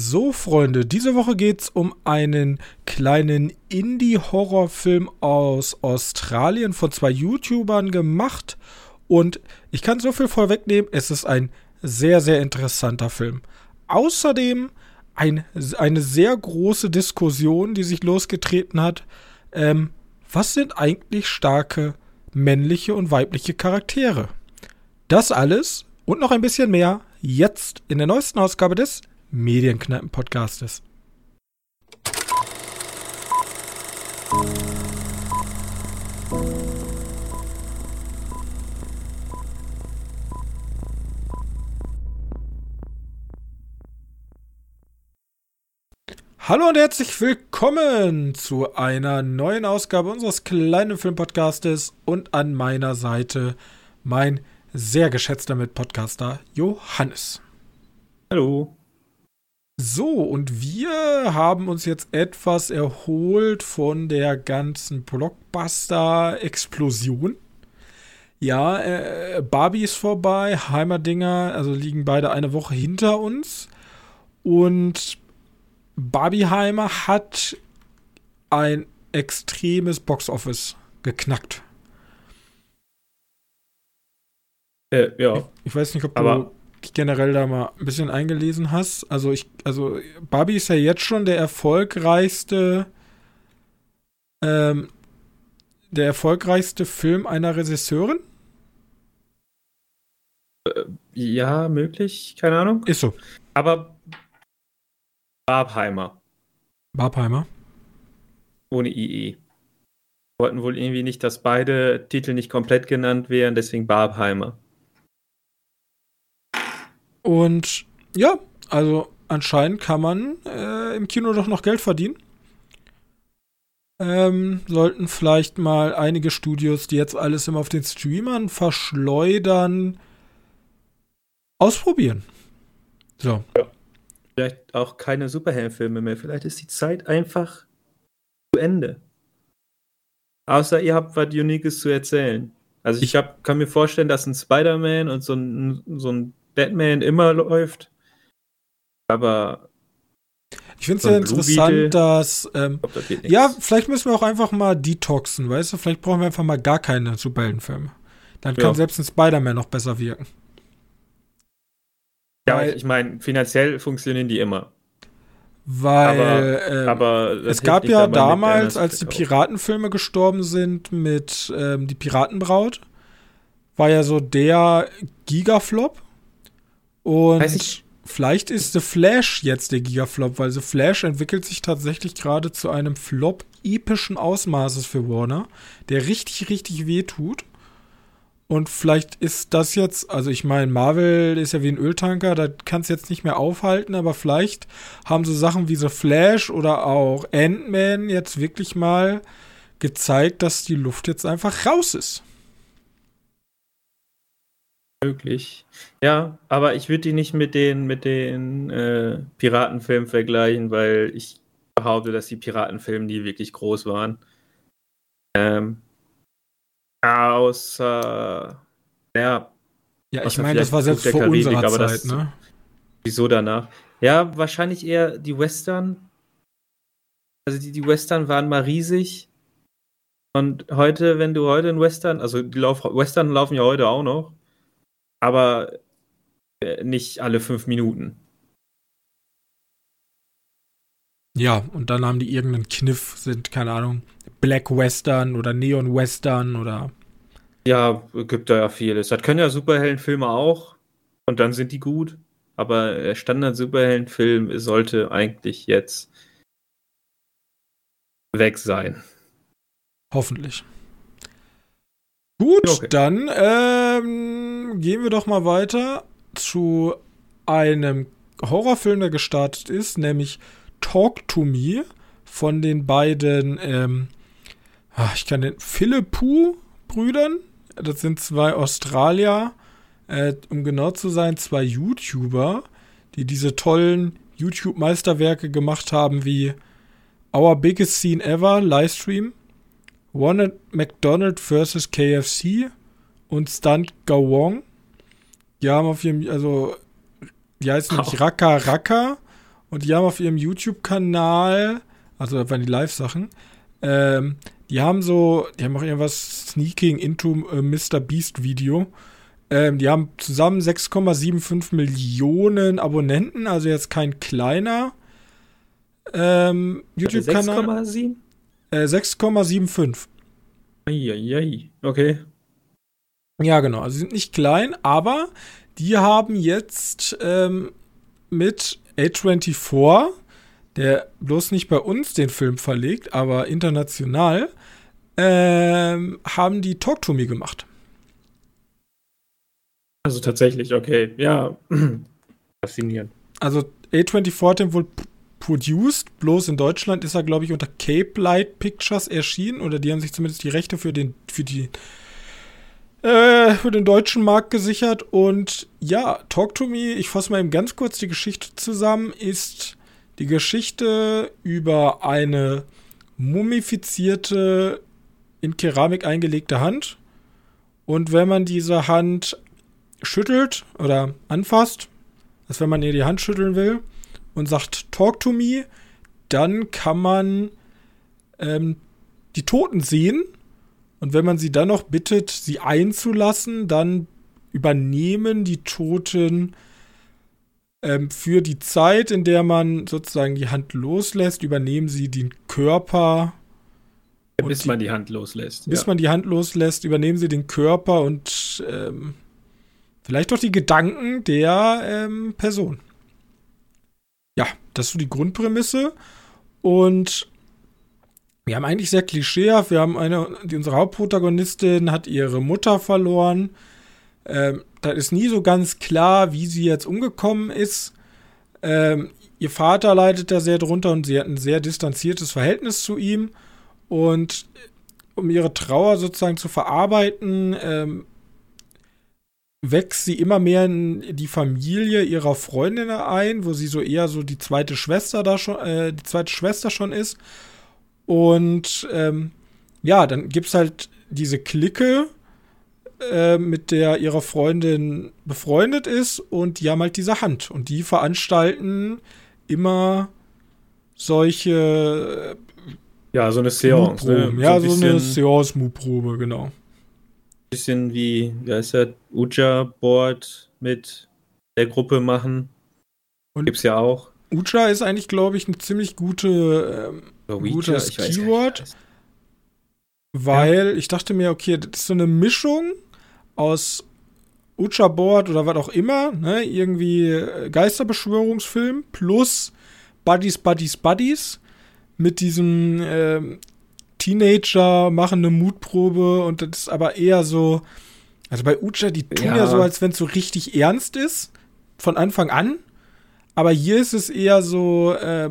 So, Freunde, diese Woche geht es um einen kleinen Indie-Horrorfilm aus Australien von zwei YouTubern gemacht. Und ich kann so viel vorwegnehmen, es ist ein sehr, sehr interessanter Film. Außerdem ein, eine sehr große Diskussion, die sich losgetreten hat. Ähm, was sind eigentlich starke männliche und weibliche Charaktere? Das alles und noch ein bisschen mehr jetzt in der neuesten Ausgabe des Medienkneipen-Podcastes. Hallo und herzlich willkommen zu einer neuen Ausgabe unseres kleinen Filmpodcastes und an meiner Seite mein sehr geschätzter Mitpodcaster Johannes. Hallo. So, und wir haben uns jetzt etwas erholt von der ganzen Blockbuster-Explosion. Ja, äh, Barbie ist vorbei, Heimerdinger, also liegen beide eine Woche hinter uns. Und Barbieheimer hat ein extremes Boxoffice geknackt. Äh, ja. Ich, ich, weiß nicht, ob du Aber generell da mal ein bisschen eingelesen hast. Also ich, also Barbie ist ja jetzt schon der erfolgreichste, ähm, der erfolgreichste Film einer Regisseurin. Äh, ja, möglich, keine Ahnung. Ist so. Aber Barbheimer. Barbheimer. Ohne IE. Wollten wohl irgendwie nicht, dass beide Titel nicht komplett genannt wären, deswegen Barbheimer. Und ja, also anscheinend kann man äh, im Kino doch noch Geld verdienen. Ähm, sollten vielleicht mal einige Studios, die jetzt alles immer auf den Streamern verschleudern, ausprobieren. So. Ja. Vielleicht auch keine Superheldenfilme mehr. Vielleicht ist die Zeit einfach zu Ende. Außer ihr habt was Uniques zu erzählen. Also ich hab, kann mir vorstellen, dass ein Spider-Man und so ein, so ein Batman immer läuft. Aber. Ich finde es ja interessant, Beetle, dass. Ähm, glaub, das ja, vielleicht müssen wir auch einfach mal detoxen, weißt du? Vielleicht brauchen wir einfach mal gar keine Superheldenfilme. Dann kann ja. selbst ein Spider-Man noch besser wirken. Ja, weil, ich meine, finanziell funktionieren die immer. Weil aber, ähm, aber es gab ja damals, als die Piratenfilme gestorben sind mit ähm, Die Piratenbraut, war ja so der Gigaflop. Und vielleicht ist The Flash jetzt der Gigaflop, weil The Flash entwickelt sich tatsächlich gerade zu einem Flop epischen Ausmaßes für Warner, der richtig, richtig weh tut. Und vielleicht ist das jetzt, also ich meine, Marvel ist ja wie ein Öltanker, da kann es jetzt nicht mehr aufhalten, aber vielleicht haben so Sachen wie The Flash oder auch Ant-Man jetzt wirklich mal gezeigt, dass die Luft jetzt einfach raus ist möglich. Ja, aber ich würde die nicht mit den, mit den äh, Piratenfilmen vergleichen, weil ich behaupte, dass die Piratenfilme nie wirklich groß waren. Ähm, außer, ja. Ja, ich meine, das war selbst vor Karibik, unserer aber Zeit, das, ne? Wieso danach? Ja, wahrscheinlich eher die Western. Also die, die Western waren mal riesig. Und heute, wenn du heute in Western, also die Lauf, Western laufen ja heute auch noch aber äh, nicht alle fünf Minuten. Ja, und dann haben die irgendeinen Kniff, sind, keine Ahnung, Black Western oder Neon Western oder. Ja, gibt da ja vieles. Das können ja Superheldenfilme auch und dann sind die gut. Aber der Standard-Superheldenfilm sollte eigentlich jetzt weg sein. Hoffentlich. Gut, okay. dann ähm, gehen wir doch mal weiter zu einem Horrorfilm, der gestartet ist, nämlich Talk to Me von den beiden, ähm, ah, ich kann den Philippu-Brüdern. Das sind zwei Australier, äh, um genau zu sein, zwei YouTuber, die diese tollen YouTube-Meisterwerke gemacht haben wie Our Biggest Scene Ever, Livestream Ronald McDonald vs. KFC und Stunt Gawong. Die haben auf jeden also, die heißen nämlich Raka Raka Und die haben auf ihrem YouTube-Kanal, also das waren die Live-Sachen, ähm, die haben so, die haben auch irgendwas Sneaking into äh, Mr. Beast Video. Ähm, die haben zusammen 6,75 Millionen Abonnenten, also jetzt kein kleiner ähm, YouTube-Kanal. 6,7? Äh, 6,75. Eieiei, okay. Ja, genau. Also sie sind nicht klein, aber die haben jetzt ähm, mit A24, der bloß nicht bei uns den Film verlegt, aber international, ähm, haben die Talk to Me gemacht. Also tatsächlich, okay. Ja, faszinierend. Also A24 hat den wohl produced, bloß in Deutschland ist er, glaube ich, unter Cape Light Pictures erschienen, oder die haben sich zumindest die Rechte für den, für die äh, für den deutschen Markt gesichert. Und ja, Talk to Me, ich fasse mal eben ganz kurz die Geschichte zusammen, ist die Geschichte über eine mumifizierte, in Keramik eingelegte Hand. Und wenn man diese Hand schüttelt oder anfasst, als wenn man ihr die Hand schütteln will und sagt Talk to me, dann kann man ähm, die Toten sehen und wenn man sie dann noch bittet, sie einzulassen, dann übernehmen die Toten ähm, für die Zeit, in der man sozusagen die Hand loslässt, übernehmen sie den Körper. Ja, bis die, man die Hand loslässt. Bis ja. man die Hand loslässt, übernehmen sie den Körper und ähm, vielleicht auch die Gedanken der ähm, Person. Ja, das ist so die Grundprämisse. Und wir haben eigentlich sehr klischeehaft. Wir haben eine, unsere Hauptprotagonistin hat ihre Mutter verloren. Ähm, da ist nie so ganz klar, wie sie jetzt umgekommen ist. Ähm, ihr Vater leidet da sehr drunter und sie hat ein sehr distanziertes Verhältnis zu ihm. Und um ihre Trauer sozusagen zu verarbeiten, ähm, wächst sie immer mehr in die Familie ihrer Freundin ein, wo sie so eher so die zweite Schwester da schon, äh, die zweite Schwester schon ist. Und ähm, ja, dann gibt es halt diese Clique, äh, mit der ihre Freundin befreundet ist und die haben halt diese Hand. Und die veranstalten immer solche äh, ja, so eine Seance. Ne? Ja, so, so eine Seance-Mutprobe, genau. Bisschen wie, wie heißt der, Uja-Board mit der Gruppe machen. Und Gibt's ja auch. Uja ist eigentlich, glaube ich, eine ziemlich gute ähm, gutes Keyword. Weil ja. ich dachte mir, okay, das ist so eine Mischung aus Ucha-Board oder was auch immer, ne? Irgendwie äh, Geisterbeschwörungsfilm plus Buddies, Buddies, Buddies mit diesem äh, Teenager machen eine Mutprobe und das ist aber eher so, also bei Ucha, die tun ja, ja so, als wenn es so richtig ernst ist, von Anfang an. Aber hier ist es eher so, äh,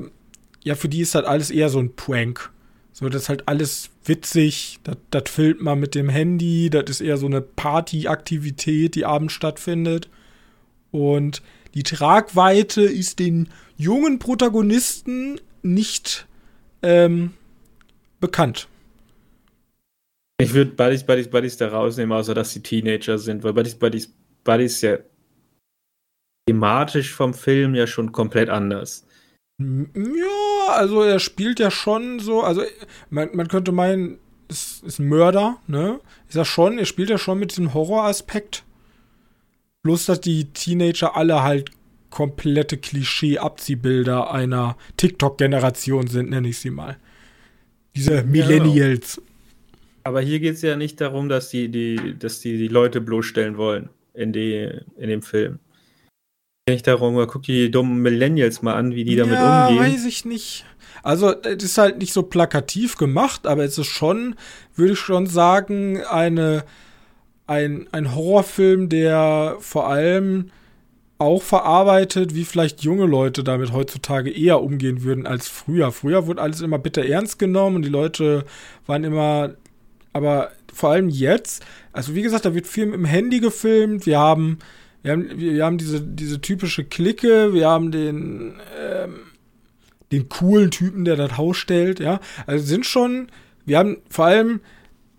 ja, für die ist halt alles eher so ein Prank. So, das ist halt alles witzig, das, das filmt man mit dem Handy, das ist eher so eine Partyaktivität, die abends stattfindet. Und die Tragweite ist den jungen Protagonisten nicht ähm, bekannt. Ich würde Buddies, Buddies, Buddies da rausnehmen, außer dass sie Teenager sind, weil Buddies, Buddies, Buddies ja thematisch vom Film ja schon komplett anders. Ja, also er spielt ja schon so, also man, man könnte meinen, es ist ein Mörder, ne? Ist er schon, er spielt ja schon mit diesem Horroraspekt. Bloß, dass die Teenager alle halt komplette Klischee-Abziehbilder einer TikTok-Generation sind, nenne ich sie mal. Diese Millennials. Aber hier geht es ja nicht darum, dass die, die, dass die, die Leute bloßstellen wollen in, die, in dem Film nicht darum, guck die dummen Millennials mal an, wie die damit ja, umgehen. weiß ich nicht. Also, es ist halt nicht so plakativ gemacht, aber es ist schon, würde ich schon sagen, eine, ein, ein Horrorfilm, der vor allem auch verarbeitet, wie vielleicht junge Leute damit heutzutage eher umgehen würden als früher. Früher wurde alles immer bitter ernst genommen und die Leute waren immer, aber vor allem jetzt, also wie gesagt, da wird viel mit dem Handy gefilmt. Wir haben wir haben, wir haben diese, diese typische Clique, wir haben den, ähm, den coolen Typen, der das Haus stellt, ja. Also sind schon, wir haben vor allem,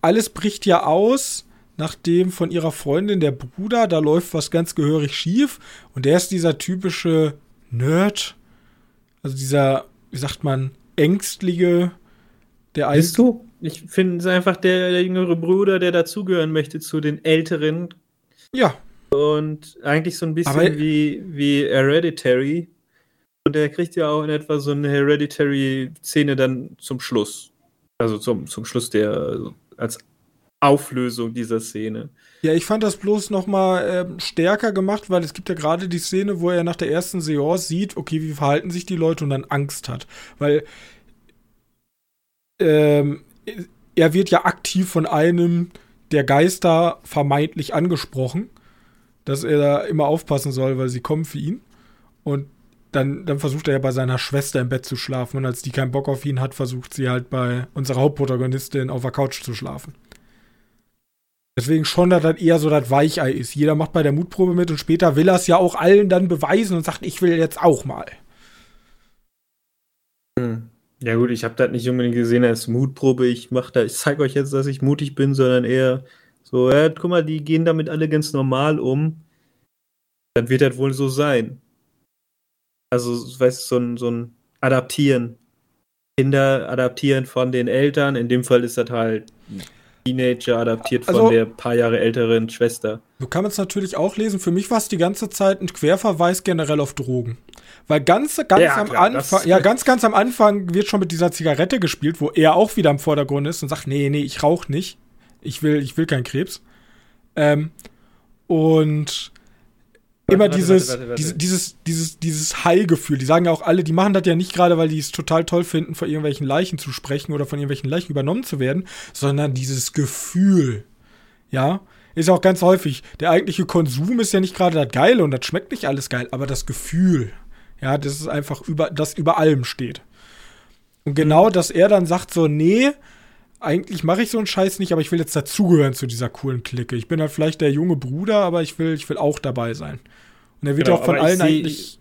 alles bricht ja aus, nachdem von ihrer Freundin der Bruder, da läuft was ganz gehörig schief und der ist dieser typische Nerd, Also dieser, wie sagt man, ängstliche, der Bist du? Ich finde es einfach der, der, jüngere Bruder, der dazugehören möchte zu den älteren. Ja. Und eigentlich so ein bisschen Aber wie, wie Hereditary. Und der kriegt ja auch in etwa so eine Hereditary-Szene dann zum Schluss. Also zum, zum Schluss der, als Auflösung dieser Szene. Ja, ich fand das bloß noch mal äh, stärker gemacht, weil es gibt ja gerade die Szene, wo er nach der ersten Seance sieht, okay, wie verhalten sich die Leute und dann Angst hat. Weil ähm, er wird ja aktiv von einem der Geister vermeintlich angesprochen, dass er da immer aufpassen soll, weil sie kommen für ihn. Und dann, dann versucht er ja bei seiner Schwester im Bett zu schlafen. Und als die keinen Bock auf ihn hat, versucht sie halt bei unserer Hauptprotagonistin auf der Couch zu schlafen. Deswegen schon, dass das eher so das Weichei ist. Jeder macht bei der Mutprobe mit und später will er es ja auch allen dann beweisen und sagt, ich will jetzt auch mal. Hm. Ja gut, ich habe das nicht unbedingt gesehen als Mutprobe. Ich mach da, ich zeige euch jetzt, dass ich mutig bin, sondern eher so, ja, guck mal, die gehen damit alle ganz normal um. Dann wird das wohl so sein. Also, weißt du, so ein, so ein Adaptieren. Kinder adaptieren von den Eltern. In dem Fall ist das halt Teenager adaptiert von also, der paar Jahre älteren Schwester. Du kannst es natürlich auch lesen. Für mich war es die ganze Zeit ein Querverweis generell auf Drogen. Weil ganz, ganz ja, am klar, Anfang, ja, ganz, ganz am Anfang wird schon mit dieser Zigarette gespielt, wo er auch wieder im Vordergrund ist und sagt, nee, nee, ich rauche nicht. Ich will, ich will keinen Krebs. Ähm, und immer warte, dieses, warte, warte, dieses, dieses, dieses High-Gefühl. Die sagen ja auch alle, die machen das ja nicht gerade, weil die es total toll finden, vor irgendwelchen Leichen zu sprechen oder von irgendwelchen Leichen übernommen zu werden, sondern dieses Gefühl. Ja, ist auch ganz häufig. Der eigentliche Konsum ist ja nicht gerade das Geile und das schmeckt nicht alles geil, aber das Gefühl. Ja, das ist einfach über, das über allem steht. Und genau, mhm. dass er dann sagt so, nee, eigentlich mache ich so einen Scheiß nicht, aber ich will jetzt dazugehören zu dieser coolen Clique. Ich bin halt vielleicht der junge Bruder, aber ich will, ich will auch dabei sein. Und er wird genau, auch von allen seh, eigentlich.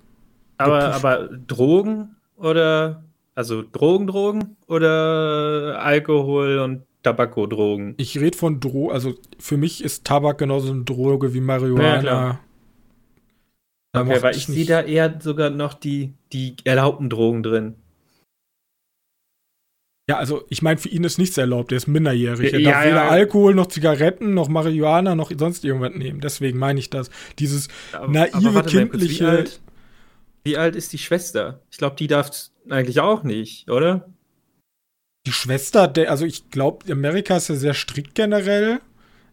Aber, aber Drogen oder also Drogen, Drogen oder Alkohol und Tabako-Drogen? Ich rede von Drogen, also für mich ist Tabak genauso eine Droge wie Marihuana. Ja, okay, weil ich, sehe da eher sogar noch die, die erlaubten Drogen drin. Ja, also ich meine, für ihn ist nichts erlaubt, er ist minderjährig. Er ja, darf ja, weder ja. Alkohol noch Zigaretten noch Marihuana noch sonst irgendwas nehmen. Deswegen meine ich das. Dieses aber, naive, aber kindliche. Mal, wie, alt, wie, alt, ist die Schwester? Ich glaube, die darf eigentlich auch nicht, oder? Die Schwester, der, also ich glaube, Amerika ist ja sehr strikt generell.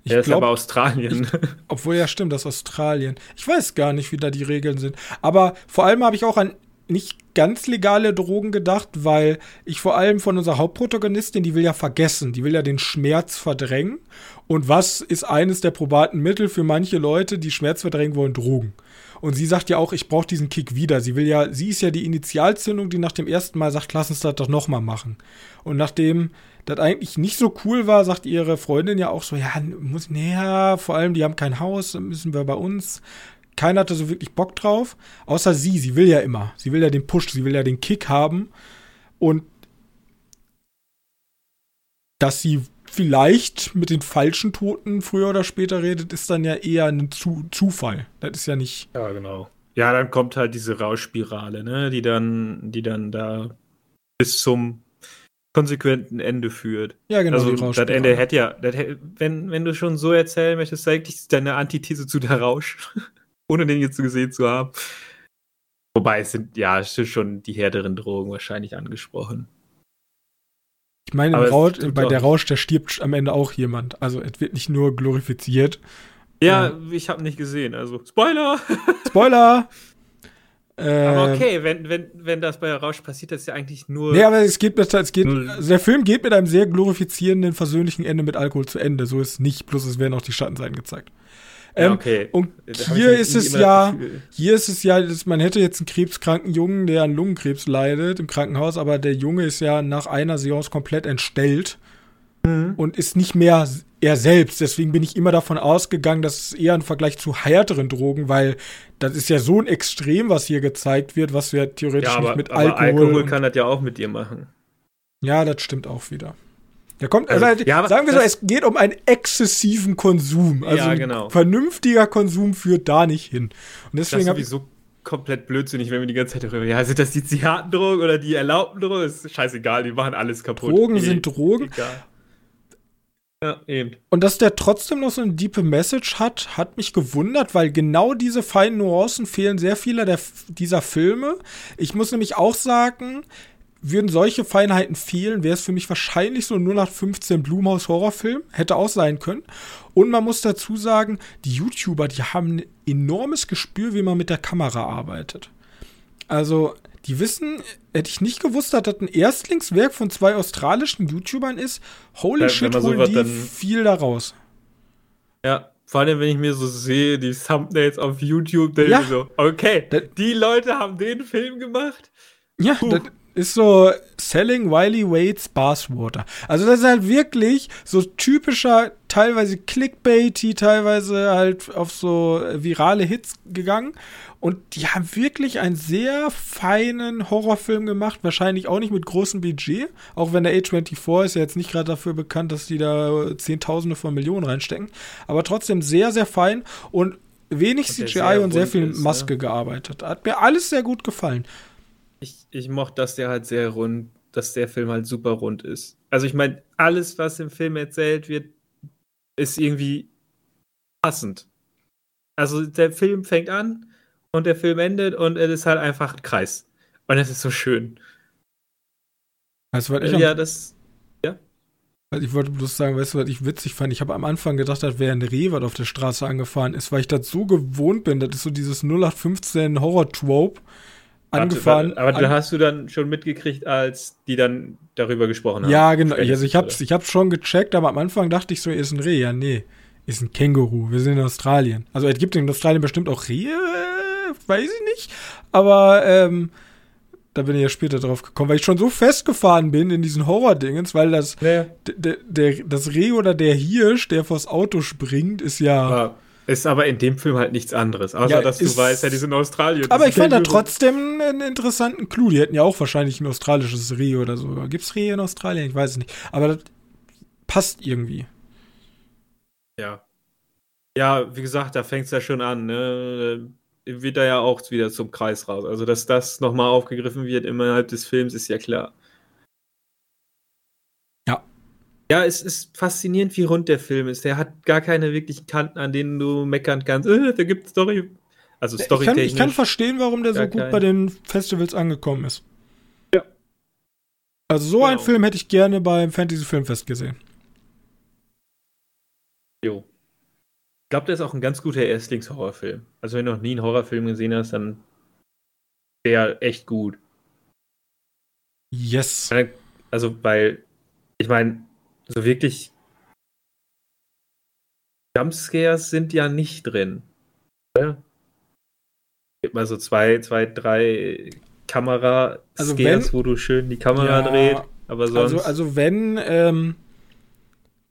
Ich ja, ist glaub, aber Australien. Ich, obwohl ja stimmt, das ist Australien. Ich weiß gar nicht, wie da die Regeln sind. Aber vor allem habe ich auch an nicht ganz legale Drogen gedacht, weil ich vor allem von unserer Hauptprotagonistin, die will ja vergessen, die will ja den Schmerz verdrängen. Und was ist eines der probaten Mittel für manche Leute, die Schmerz verdrängen wollen? Drogen. Und sie sagt ja auch, ich brauche diesen Kick wieder. Sie will ja, sie ist ja die Initialzündung, die nach dem ersten Mal sagt, lass uns das doch nochmal machen. Und nachdem das eigentlich nicht so cool war, sagt ihre Freundin ja auch so, ja, muss, näher, vor allem, die haben kein Haus, müssen wir bei uns keiner hatte so wirklich Bock drauf, außer sie. Sie will ja immer. Sie will ja den Push, sie will ja den Kick haben. Und dass sie vielleicht mit den falschen Toten früher oder später redet, ist dann ja eher ein Zu Zufall. Das ist ja nicht. Ja, genau. Ja, dann kommt halt diese Rauschspirale, ne, die dann, die dann da bis zum konsequenten Ende führt. Ja, genau. Also das Ende hätte ja, das, wenn, wenn du schon so erzählen möchtest, eigentlich deine Antithese zu der Rausch ohne den jetzt gesehen zu haben. Wobei es sind, ja, es sind schon die härteren Drogen wahrscheinlich angesprochen. Ich meine, Rausch, bei der Rausch, da stirbt am Ende auch jemand. Also es wird nicht nur glorifiziert. Ja, äh, ich habe nicht gesehen, also Spoiler! Spoiler! aber äh, okay, wenn, wenn, wenn das bei Rausch passiert, das ist ja eigentlich nur. Nee, aber es geht, es geht, also der Film geht mit einem sehr glorifizierenden, versöhnlichen Ende mit Alkohol zu Ende. So ist es nicht, bloß es werden auch die Schattenseiten gezeigt. Ähm, ja, okay. Und hier ist es ja, hier ist es ja, dass man hätte jetzt einen krebskranken Jungen, der an Lungenkrebs leidet im Krankenhaus, aber der Junge ist ja nach einer Seance komplett entstellt mhm. und ist nicht mehr er selbst. Deswegen bin ich immer davon ausgegangen, dass es eher ein Vergleich zu härteren Drogen, weil das ist ja so ein Extrem, was hier gezeigt wird, was wir theoretisch ja, aber, nicht mit aber Alkohol. Alkohol kann das ja auch mit dir machen. Ja, das stimmt auch wieder. Da kommt, also, also ja, sagen wir so, es geht um einen exzessiven Konsum. Also ja, genau. vernünftiger Konsum führt da nicht hin. Und deswegen das sowieso komplett blödsinnig, wenn wir die ganze Zeit darüber, ja, sind das die Zigarrendrogen oder die erlaubten Drogen? Ist scheißegal, die machen alles kaputt. Drogen sind Drogen. Egal. Ja, eben. Und dass der trotzdem noch so eine diepe Message hat, hat mich gewundert, weil genau diese feinen Nuancen fehlen sehr vieler der, dieser Filme. Ich muss nämlich auch sagen, würden solche Feinheiten fehlen, wäre es für mich wahrscheinlich so ein 0815 Blumhaus Horrorfilm. Hätte auch sein können. Und man muss dazu sagen, die YouTuber, die haben ein enormes Gespür, wie man mit der Kamera arbeitet. Also, die wissen, hätte ich nicht gewusst, dass das ein Erstlingswerk von zwei australischen YouTubern ist. Holy ja, shit, holen die viel daraus. Ja, vor allem, wenn ich mir so sehe, die Thumbnails auf YouTube, denke ja. so, okay, die Leute haben den Film gemacht. Ja, das, ist so Selling Wiley Wade's Bathwater. Also das ist halt wirklich so typischer, teilweise Clickbaity, teilweise halt auf so virale Hits gegangen. Und die haben wirklich einen sehr feinen Horrorfilm gemacht. Wahrscheinlich auch nicht mit großem Budget. Auch wenn der A24 ist ja jetzt nicht gerade dafür bekannt, dass die da Zehntausende von Millionen reinstecken. Aber trotzdem sehr, sehr fein und wenig und CGI und sehr viel ist, Maske ja. gearbeitet. Hat mir alles sehr gut gefallen ich, ich mochte, dass der halt sehr rund, dass der Film halt super rund ist. Also ich meine, alles, was im Film erzählt wird, ist irgendwie passend. Also der Film fängt an und der Film endet und es ist halt einfach ein Kreis. Und es ist so schön. Weißt du, was ich ja, das. Ja? Also ich wollte bloß sagen, weißt du, was ich witzig fand? Ich habe am Anfang gedacht, das wäre ein Reh, was auf der Straße angefahren ist, weil ich das so gewohnt bin. Das ist so dieses 0815 Horror-Trope angefahren. Warte, aber an hast du dann schon mitgekriegt, als die dann darüber gesprochen haben? Ja, genau. Also ich hab's, ich hab's schon gecheckt, aber am Anfang dachte ich so, ist ein Reh. Ja, nee. Ist ein Känguru. Wir sind in Australien. Also es gibt in Australien bestimmt auch Rehe, weiß ich nicht. Aber ähm, da bin ich ja später drauf gekommen, weil ich schon so festgefahren bin in diesen Horror-Dingens, weil das, ja. der, der, das Reh oder der Hirsch, der vors Auto springt, ist ja. ja ist aber in dem Film halt nichts anderes, außer ja, dass du weißt, ja, die sind in Australien. Aber ich fand da trotzdem einen interessanten Clou. Die hätten ja auch wahrscheinlich ein australisches Reh oder so. Gibt es Rehe in Australien? Ich weiß es nicht. Aber das passt irgendwie. Ja. Ja, wie gesagt, da fängt es ja schon an, ne? Wird da ja auch wieder zum Kreis raus. Also, dass das nochmal aufgegriffen wird innerhalb des Films, ist ja klar. Ja, es ist faszinierend, wie rund der Film ist. Der hat gar keine wirklichen Kanten, an denen du meckern kannst. Äh, da gibt Story. Also Story ich kann, ich kann verstehen, warum der so gut kein... bei den Festivals angekommen ist. Ja. Also so genau. einen Film hätte ich gerne beim Fantasy Filmfest gesehen. Jo. Ich glaube, der ist auch ein ganz guter Erstlings-Horrorfilm. Also wenn du noch nie einen Horrorfilm gesehen hast, dann wäre echt gut. Yes. Also, weil, ich meine, so wirklich Jumpscares sind ja nicht drin. Ja. Gibt mal so zwei, zwei, drei Kamera-Scares, also wo du schön die Kamera ja, dreht. Aber sonst. Also, also wenn ähm,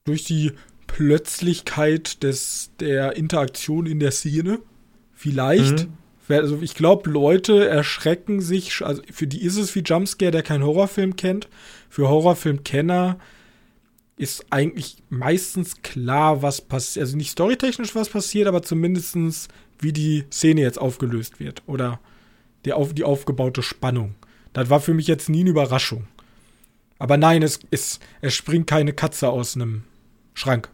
durch die Plötzlichkeit des, der Interaktion in der Szene, vielleicht. Mhm. Also ich glaube, Leute erschrecken sich, also für die ist es wie Jumpscare, der keinen Horrorfilm kennt. Für Horrorfilmkenner ist eigentlich meistens klar, was passiert. Also nicht storytechnisch, was passiert, aber zumindest wie die Szene jetzt aufgelöst wird. Oder die, auf, die aufgebaute Spannung. Das war für mich jetzt nie eine Überraschung. Aber nein, es, es, es springt keine Katze aus einem Schrank.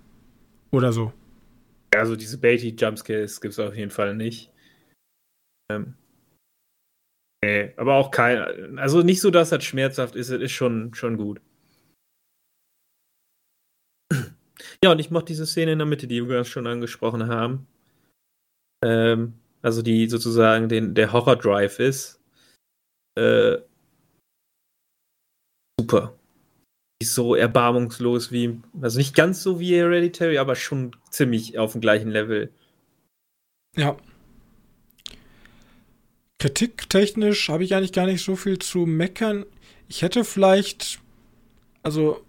Oder so. Also diese Beatty-Jumpscares gibt es auf jeden Fall nicht. Ähm, nee, aber auch kein. Also nicht so, dass das schmerzhaft ist, es ist schon, schon gut. Ja, und ich mochte diese Szene in der Mitte, die wir schon angesprochen haben. Ähm, also die sozusagen den, der Horror-Drive ist. Äh, super. So erbarmungslos wie, also nicht ganz so wie Hereditary, aber schon ziemlich auf dem gleichen Level. Ja. Kritiktechnisch habe ich eigentlich gar nicht so viel zu meckern. Ich hätte vielleicht, also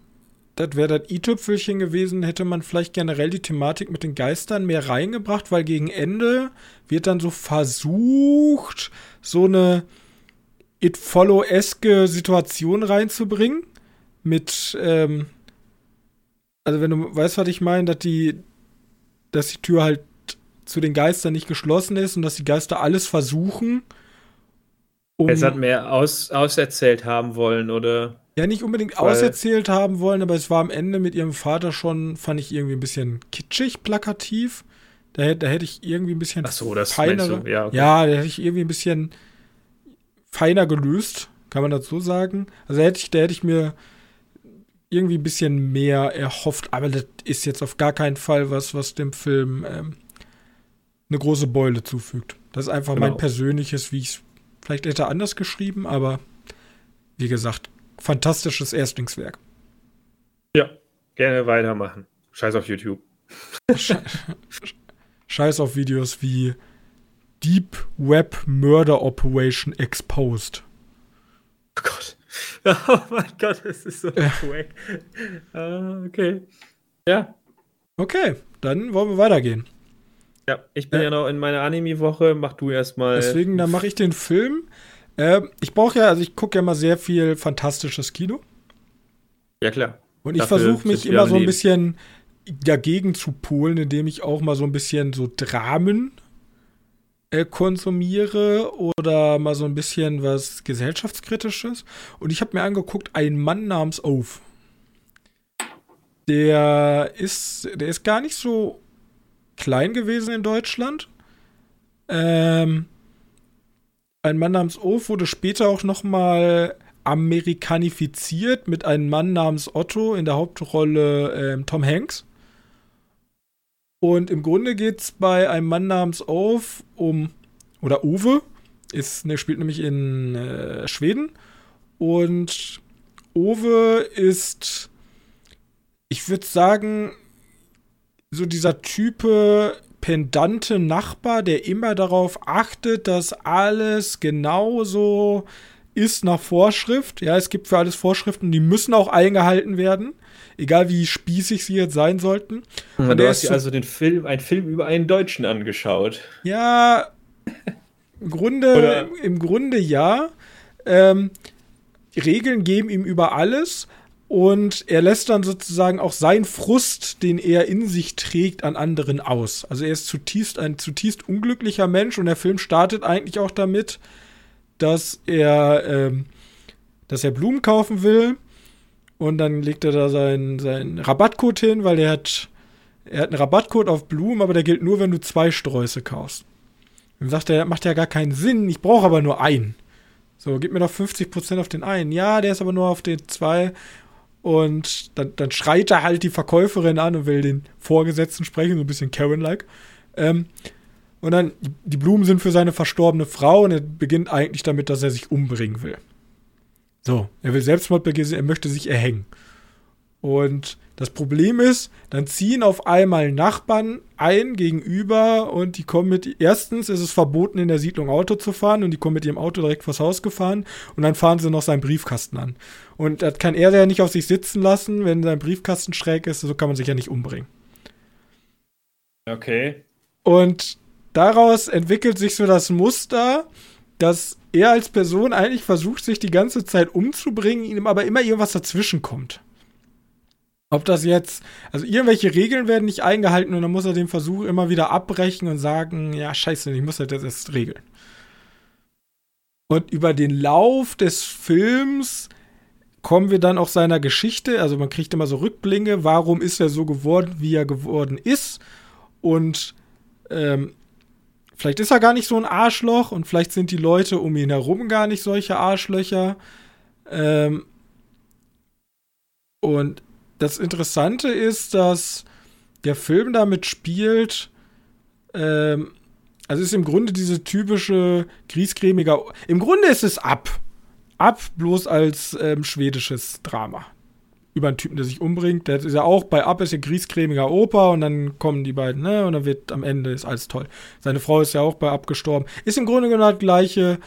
das wäre das i-Tüpfelchen gewesen, hätte man vielleicht generell die Thematik mit den Geistern mehr reingebracht, weil gegen Ende wird dann so versucht, so eine It-Follow-eske Situation reinzubringen. Mit, ähm, also wenn du weißt, was ich meine, dass die, dass die Tür halt zu den Geistern nicht geschlossen ist und dass die Geister alles versuchen, Um, es hat mehr aus, auserzählt haben wollen, oder? Ja, nicht unbedingt Weil, auserzählt haben wollen, aber es war am Ende mit ihrem Vater schon, fand ich irgendwie ein bisschen kitschig, plakativ. Da, da hätte ich irgendwie ein bisschen Ach so, das feinere, ja, okay. ja, da hätte ich irgendwie ein bisschen feiner gelöst, kann man dazu sagen. Also da hätte ich, da hätte ich mir irgendwie ein bisschen mehr erhofft, aber das ist jetzt auf gar keinen Fall was, was dem Film ähm, eine große Beule zufügt. Das ist einfach genau. mein persönliches, wie ich es vielleicht hätte anders geschrieben, aber wie gesagt, fantastisches Erstlingswerk. Ja, gerne weitermachen. Scheiß auf YouTube. Scheiß auf Videos wie Deep Web Murder Operation Exposed. Oh Gott. Oh mein Gott, das ist so wack. uh, okay. Ja. Okay, dann wollen wir weitergehen. Ja, ich bin ja, ja noch in meiner Anime-Woche. Mach du erstmal. Deswegen, dann mache ich den Film. Äh, ich brauche ja, also ich gucke ja mal sehr viel fantastisches Kino. Ja, klar. Und ich versuche mich immer so ein bisschen dagegen zu polen, indem ich auch mal so ein bisschen so Dramen äh, konsumiere oder mal so ein bisschen was gesellschaftskritisches. Und ich habe mir angeguckt, ein Mann namens Oath. Der ist, der ist gar nicht so klein gewesen in Deutschland. Ähm, ein Mann namens Oath wurde später auch noch mal amerikanifiziert mit einem Mann namens Otto in der Hauptrolle ähm, Tom Hanks. Und im Grunde geht es bei einem Mann namens Ove um, oder Uwe, ist, ne, spielt nämlich in äh, Schweden. Und Ove ist, ich würde sagen, so dieser Type pendante Nachbar, der immer darauf achtet, dass alles genauso ist nach Vorschrift. Ja, es gibt für alles Vorschriften, die müssen auch eingehalten werden egal wie spießig sie jetzt sein sollten. Und du hast dir also den Film, einen Film über einen Deutschen angeschaut. Ja, im Grunde, im Grunde ja. Ähm, Regeln geben ihm über alles und er lässt dann sozusagen auch seinen Frust, den er in sich trägt, an anderen aus. Also er ist zutiefst ein zutiefst unglücklicher Mensch und der Film startet eigentlich auch damit, dass er, ähm, dass er Blumen kaufen will und dann legt er da seinen, seinen Rabattcode hin, weil er hat, er hat einen Rabattcode auf Blumen, aber der gilt nur, wenn du zwei Sträuße kaufst. Dann sagt er, macht ja gar keinen Sinn, ich brauche aber nur einen. So, gib mir doch 50% auf den einen. Ja, der ist aber nur auf den zwei. Und dann, dann schreit er halt die Verkäuferin an und will den Vorgesetzten sprechen, so ein bisschen Karen-like. Ähm, und dann, die Blumen sind für seine verstorbene Frau und er beginnt eigentlich damit, dass er sich umbringen will. So, er will Selbstmord begehen, er möchte sich erhängen. Und das Problem ist, dann ziehen auf einmal Nachbarn ein gegenüber und die kommen mit, erstens ist es verboten, in der Siedlung Auto zu fahren und die kommen mit ihrem Auto direkt vors Haus gefahren und dann fahren sie noch seinen Briefkasten an. Und das kann er ja nicht auf sich sitzen lassen, wenn sein Briefkasten schräg ist, so kann man sich ja nicht umbringen. Okay. Und daraus entwickelt sich so das Muster, dass er als Person eigentlich versucht, sich die ganze Zeit umzubringen, ihm aber immer irgendwas dazwischen kommt. Ob das jetzt, also irgendwelche Regeln werden nicht eingehalten und dann muss er den Versuch immer wieder abbrechen und sagen, ja, scheiße, ich muss das jetzt regeln. Und über den Lauf des Films kommen wir dann auch seiner Geschichte, also man kriegt immer so Rückblinke, warum ist er so geworden, wie er geworden ist und ähm, Vielleicht ist er gar nicht so ein Arschloch und vielleicht sind die Leute um ihn herum gar nicht solche Arschlöcher. Ähm und das Interessante ist, dass der Film damit spielt, ähm, also ist im Grunde diese typische griesgrämige. Im Grunde ist es ab. Ab bloß als ähm, schwedisches Drama über einen Typen, der sich umbringt. Der ist ja auch bei Ab ist ja griescremiger Opa und dann kommen die beiden, ne? Und dann wird am Ende ist alles toll. Seine Frau ist ja auch bei abgestorben. Ist im Grunde genau das gleiche.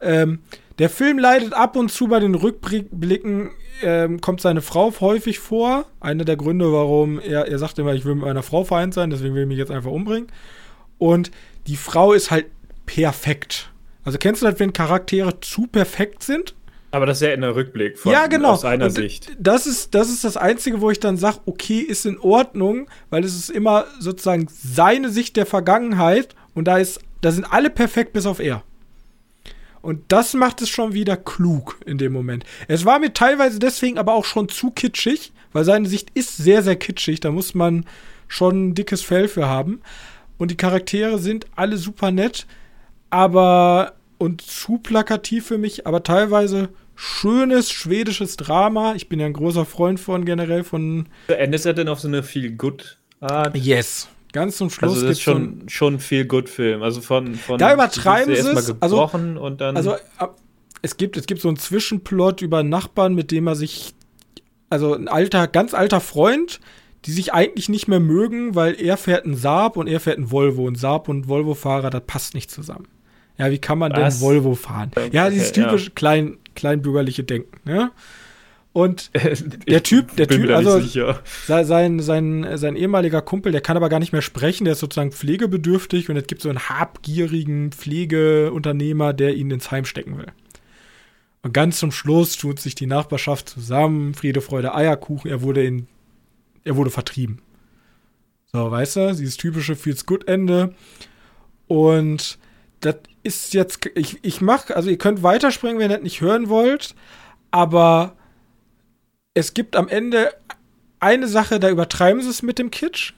Ähm, der Film leidet ab und zu bei den Rückblicken, ähm, kommt seine Frau häufig vor. Einer der Gründe, warum er, er sagt immer, ich will mit meiner Frau vereint sein, deswegen will ich mich jetzt einfach umbringen. Und die Frau ist halt perfekt. Also kennst du das, wenn Charaktere zu perfekt sind? Aber das ist ja in der Rückblick von, ja, genau. aus seiner und Sicht. Das ist, das ist das Einzige, wo ich dann sage, okay, ist in Ordnung, weil es ist immer sozusagen seine Sicht der Vergangenheit und da ist, da sind alle perfekt bis auf er. Und das macht es schon wieder klug in dem Moment. Es war mir teilweise deswegen aber auch schon zu kitschig, weil seine Sicht ist sehr, sehr kitschig. Da muss man schon ein dickes Fell für haben. Und die Charaktere sind alle super nett, aber und zu plakativ für mich, aber teilweise schönes schwedisches Drama. Ich bin ja ein großer Freund von generell von. Endet er denn auf so eine viel good Art? Yes. Ganz zum Schluss. Also das ist schon, schon viel good Film. Also von, von da übertreiben sie es. Also, und dann also es gibt, es gibt so einen Zwischenplot über einen Nachbarn, mit dem er sich, also ein alter, ganz alter Freund, die sich eigentlich nicht mehr mögen, weil er fährt einen Saab und er fährt einen Volvo. Und Saab und Volvo-Fahrer, das passt nicht zusammen. Ja, wie kann man Was? denn Volvo fahren? Okay, ja, dieses typisch ja. klein, kleinbürgerliche Denken, ne? Und der Typ, der Typ, also sein, sein, sein ehemaliger Kumpel, der kann aber gar nicht mehr sprechen, der ist sozusagen pflegebedürftig und es gibt so einen habgierigen Pflegeunternehmer, der ihn ins Heim stecken will. Und ganz zum Schluss tut sich die Nachbarschaft zusammen, Friede, Freude, Eierkuchen, er wurde in, er wurde vertrieben. So, weißt du, dieses typische Feels Good Ende. Und das ist jetzt, ich, ich mach, also ihr könnt weiterspringen, wenn ihr das nicht hören wollt, aber es gibt am Ende eine Sache, da übertreiben sie es mit dem Kitsch.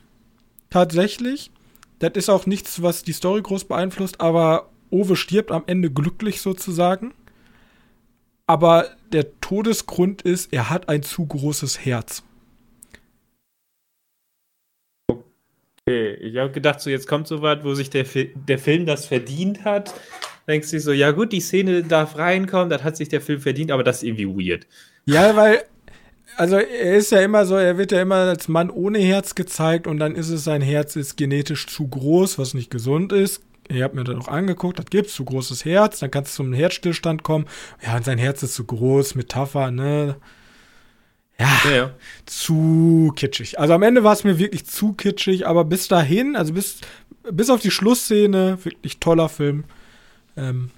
Tatsächlich. Das ist auch nichts, was die Story groß beeinflusst, aber Owe stirbt am Ende glücklich sozusagen. Aber der Todesgrund ist, er hat ein zu großes Herz. Okay, ich habe gedacht, so jetzt kommt so weit, wo sich der, Fi der Film das verdient hat. Denkst du so, ja gut, die Szene darf reinkommen, das hat sich der Film verdient, aber das ist irgendwie weird. Ja, weil also er ist ja immer so, er wird ja immer als Mann ohne Herz gezeigt und dann ist es, sein Herz ist genetisch zu groß, was nicht gesund ist. Ihr habt mir das auch angeguckt, das gibt's, zu großes Herz, dann kann es zum Herzstillstand kommen. Ja, und sein Herz ist zu groß, Metapher, ne? Ja, ja, ja. zu kitschig. Also am Ende war es mir wirklich zu kitschig, aber bis dahin, also bis, bis auf die Schlussszene, wirklich toller Film. Ähm,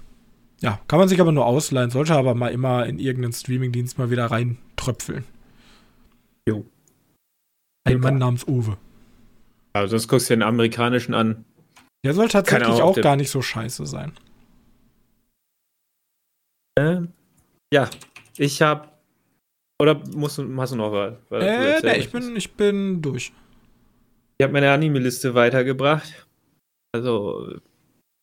ja, kann man sich aber nur ausleihen, sollte aber mal immer in irgendeinen Streamingdienst mal wieder reintröpfeln. Jo. Ein Mann namens Uwe. Also sonst guckst du den amerikanischen an. Der soll tatsächlich auch gar nicht so scheiße sein. Äh, ja, ich hab. Oder musst du, hast du noch was? Äh, nee, ich bin, ich bin durch. Ich habe meine Anime-Liste weitergebracht. Also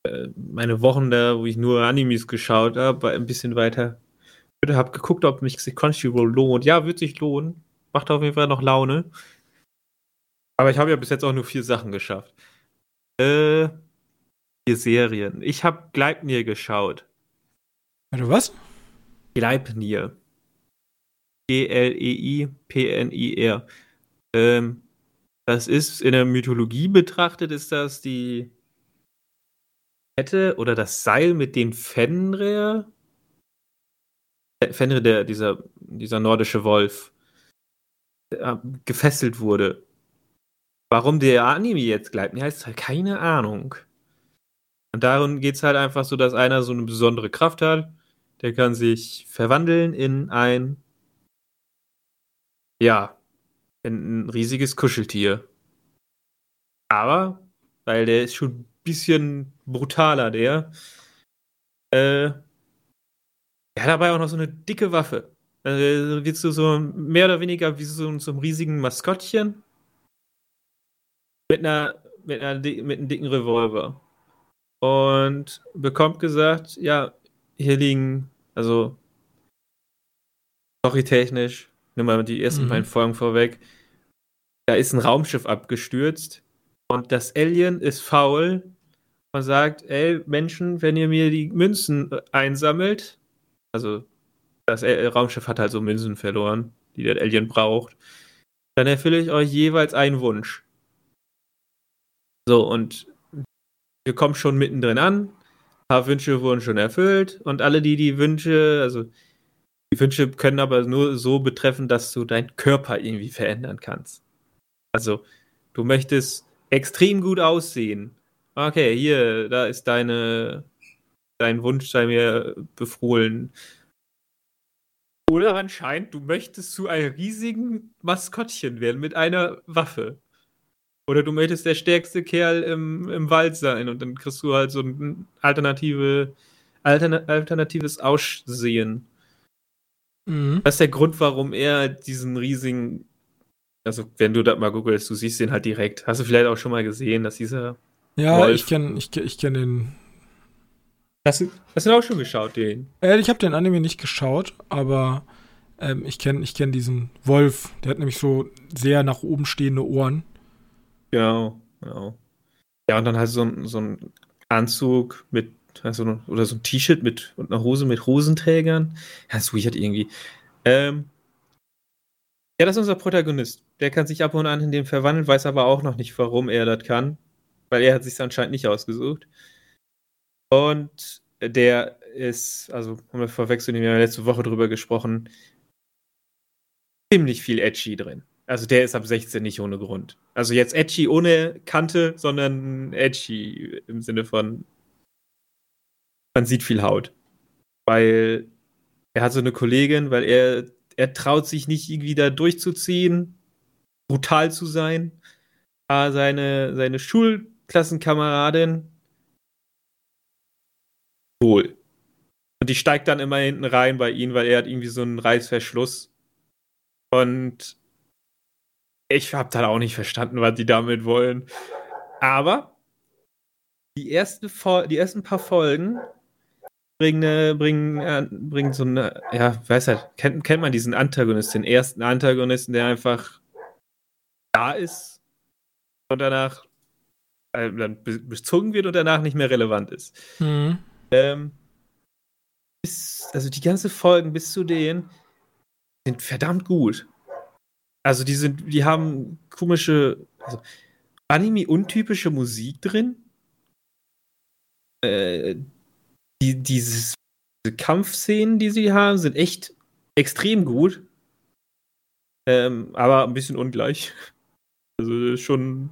äh, meine Wochen da, wo ich nur Animes geschaut habe, ein bisschen weiter. Ich habe geguckt, ob mich Crunchyroll lohnt. Ja, wird sich lohnen. Macht auf jeden Fall noch Laune. Aber ich habe ja bis jetzt auch nur vier Sachen geschafft. Äh, vier Serien. Ich habe Gleipnir geschaut. Warte, was? Gleipnir. G-L-E-I-P-N-I-R. Ähm, das ist in der Mythologie betrachtet, ist das die Kette oder das Seil, mit dem Fenrir, Fenrir, der, dieser, dieser nordische Wolf, äh, gefesselt wurde. Warum der Anime jetzt bleibt, heißt halt keine Ahnung. Und darum geht es halt einfach so, dass einer so eine besondere Kraft hat. Der kann sich verwandeln in ein, ja, in ein riesiges Kuscheltier. Aber, weil der ist schon ein bisschen brutaler, der, äh, der hat dabei auch noch so eine dicke Waffe. Also wirst du so mehr oder weniger wie so, so einem riesigen Maskottchen mit einer, mit einer mit einem dicken Revolver. Und bekommt gesagt, ja, hier liegen, also storytechnisch, nimm mal die ersten mhm. beiden Folgen vorweg, da ist ein Raumschiff abgestürzt und das Alien ist faul und sagt, ey Menschen, wenn ihr mir die Münzen einsammelt, also das Raumschiff hat halt so Münzen verloren, die der Alien braucht. Dann erfülle ich euch jeweils einen Wunsch. So, und wir kommen schon mittendrin an. Ein paar Wünsche wurden schon erfüllt und alle, die die Wünsche, also die Wünsche können aber nur so betreffen, dass du deinen Körper irgendwie verändern kannst. Also, du möchtest extrem gut aussehen. Okay, hier, da ist deine, dein Wunsch sei mir befohlen. Oder anscheinend, du möchtest zu einem riesigen Maskottchen werden mit einer Waffe. Oder du möchtest der stärkste Kerl im, im Wald sein und dann kriegst du halt so eine alternative altern alternatives Aussehen. Mhm. Das ist der Grund, warum er diesen riesigen, also wenn du das mal googelst, du siehst den halt direkt. Hast du vielleicht auch schon mal gesehen, dass dieser Ja, Wolf ich kenne ich, ich kenn den. Hast du, hast du auch schon geschaut, den? Äh, ich habe den Anime nicht geschaut, aber ähm, ich kenne ich kenn diesen Wolf. Der hat nämlich so sehr nach oben stehende Ohren. Genau, genau. Ja, und dann halt so, so ein Anzug mit also, oder so ein T-Shirt mit und eine Hose mit Hosenträgern. Ja, das ist weird irgendwie. Ähm, ja, das ist unser Protagonist. Der kann sich ab und an in den verwandeln, weiß aber auch noch nicht, warum er das kann. Weil er hat sich anscheinend nicht ausgesucht. Und der ist, also haben wir verwechselt, wir haben letzte Woche drüber gesprochen, ziemlich viel Edgy drin. Also der ist ab 16 nicht ohne Grund. Also jetzt Edgy ohne Kante, sondern Edgy im Sinne von man sieht viel Haut. Weil er hat so eine Kollegin, weil er, er traut sich nicht irgendwie da durchzuziehen, brutal zu sein. Aber seine, seine Schulklassenkameradin wohl. Und die steigt dann immer hinten rein bei ihm, weil er hat irgendwie so einen Reißverschluss. Und ich habe dann auch nicht verstanden, was die damit wollen. Aber die ersten, die ersten paar Folgen bringen, bringen, äh, bringen so eine, ja, weiß halt, kennt, kennt man diesen Antagonisten, den ersten Antagonisten, der einfach da ist und danach äh, dann bezogen wird und danach nicht mehr relevant ist. Mhm. Ähm, bis, also die ganze Folgen bis zu denen sind verdammt gut. Also die sind, die haben komische, also Anime-untypische Musik drin. Äh, die, dieses, diese Kampfszenen, die sie haben, sind echt extrem gut. Ähm, aber ein bisschen ungleich. Also schon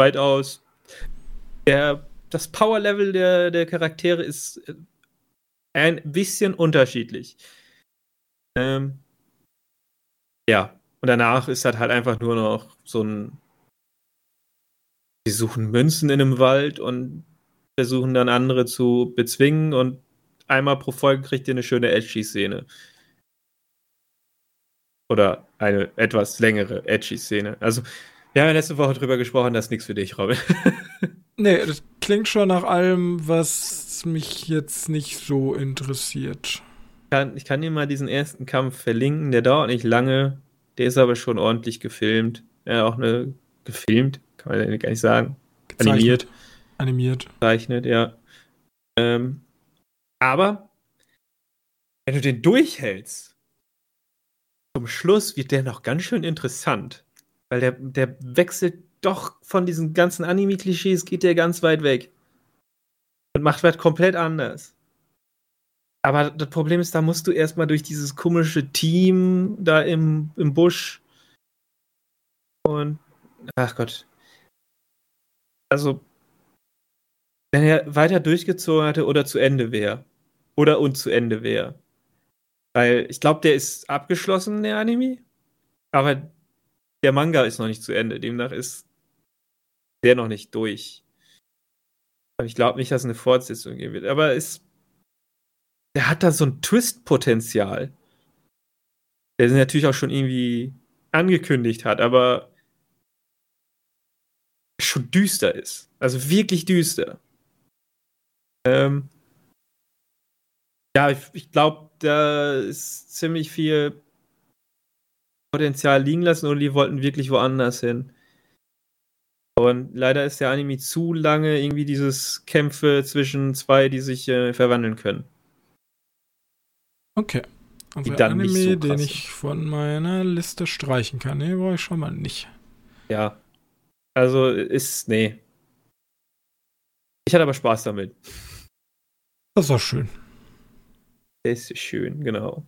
weitaus. Der, das Power-Level der, der Charaktere ist äh, ein bisschen unterschiedlich. Ähm, ja, und danach ist das halt einfach nur noch so ein. Sie suchen Münzen in einem Wald und versuchen dann andere zu bezwingen und einmal pro Folge kriegt ihr eine schöne Edgy-Szene. Oder eine etwas längere Edgy-Szene. Also, wir haben ja letzte Woche drüber gesprochen, das ist nichts für dich, Robin. nee, das klingt schon nach allem, was mich jetzt nicht so interessiert. Ich kann, ich kann dir mal diesen ersten Kampf verlinken, der dauert nicht lange, der ist aber schon ordentlich gefilmt. Ja, auch eine gefilmt, kann man ja gar nicht sagen. Gezeichnet. Animiert. Animiert. Zeichnet, ja. Ähm, aber wenn du den durchhältst, zum Schluss wird der noch ganz schön interessant. Weil der, der wechselt doch von diesen ganzen Anime-Klischees, geht der ganz weit weg. Und macht was komplett anders. Aber das Problem ist, da musst du erstmal durch dieses komische Team da im, im Busch. Und, ach Gott. Also, wenn er weiter durchgezogen hatte oder zu Ende wäre. Oder und zu Ende wäre. Weil ich glaube, der ist abgeschlossen, der Anime. Aber der Manga ist noch nicht zu Ende. Demnach ist der noch nicht durch. Aber ich glaube nicht, dass es eine Fortsetzung geben wird. Aber es. Der hat da so ein Twist-Potenzial. Der natürlich auch schon irgendwie angekündigt hat, aber schon düster ist. Also wirklich düster. Ähm, ja, ich, ich glaube, da ist ziemlich viel Potenzial liegen lassen und die wollten wirklich woanders hin. Und leider ist der Anime zu lange irgendwie dieses Kämpfe zwischen zwei, die sich äh, verwandeln können. Okay. Also der Anime, so den ich von meiner Liste streichen kann. Nee, brauche ich schon mal nicht. Ja. Also ist, nee. Ich hatte aber Spaß damit. Das ist auch schön. Das ist schön, genau.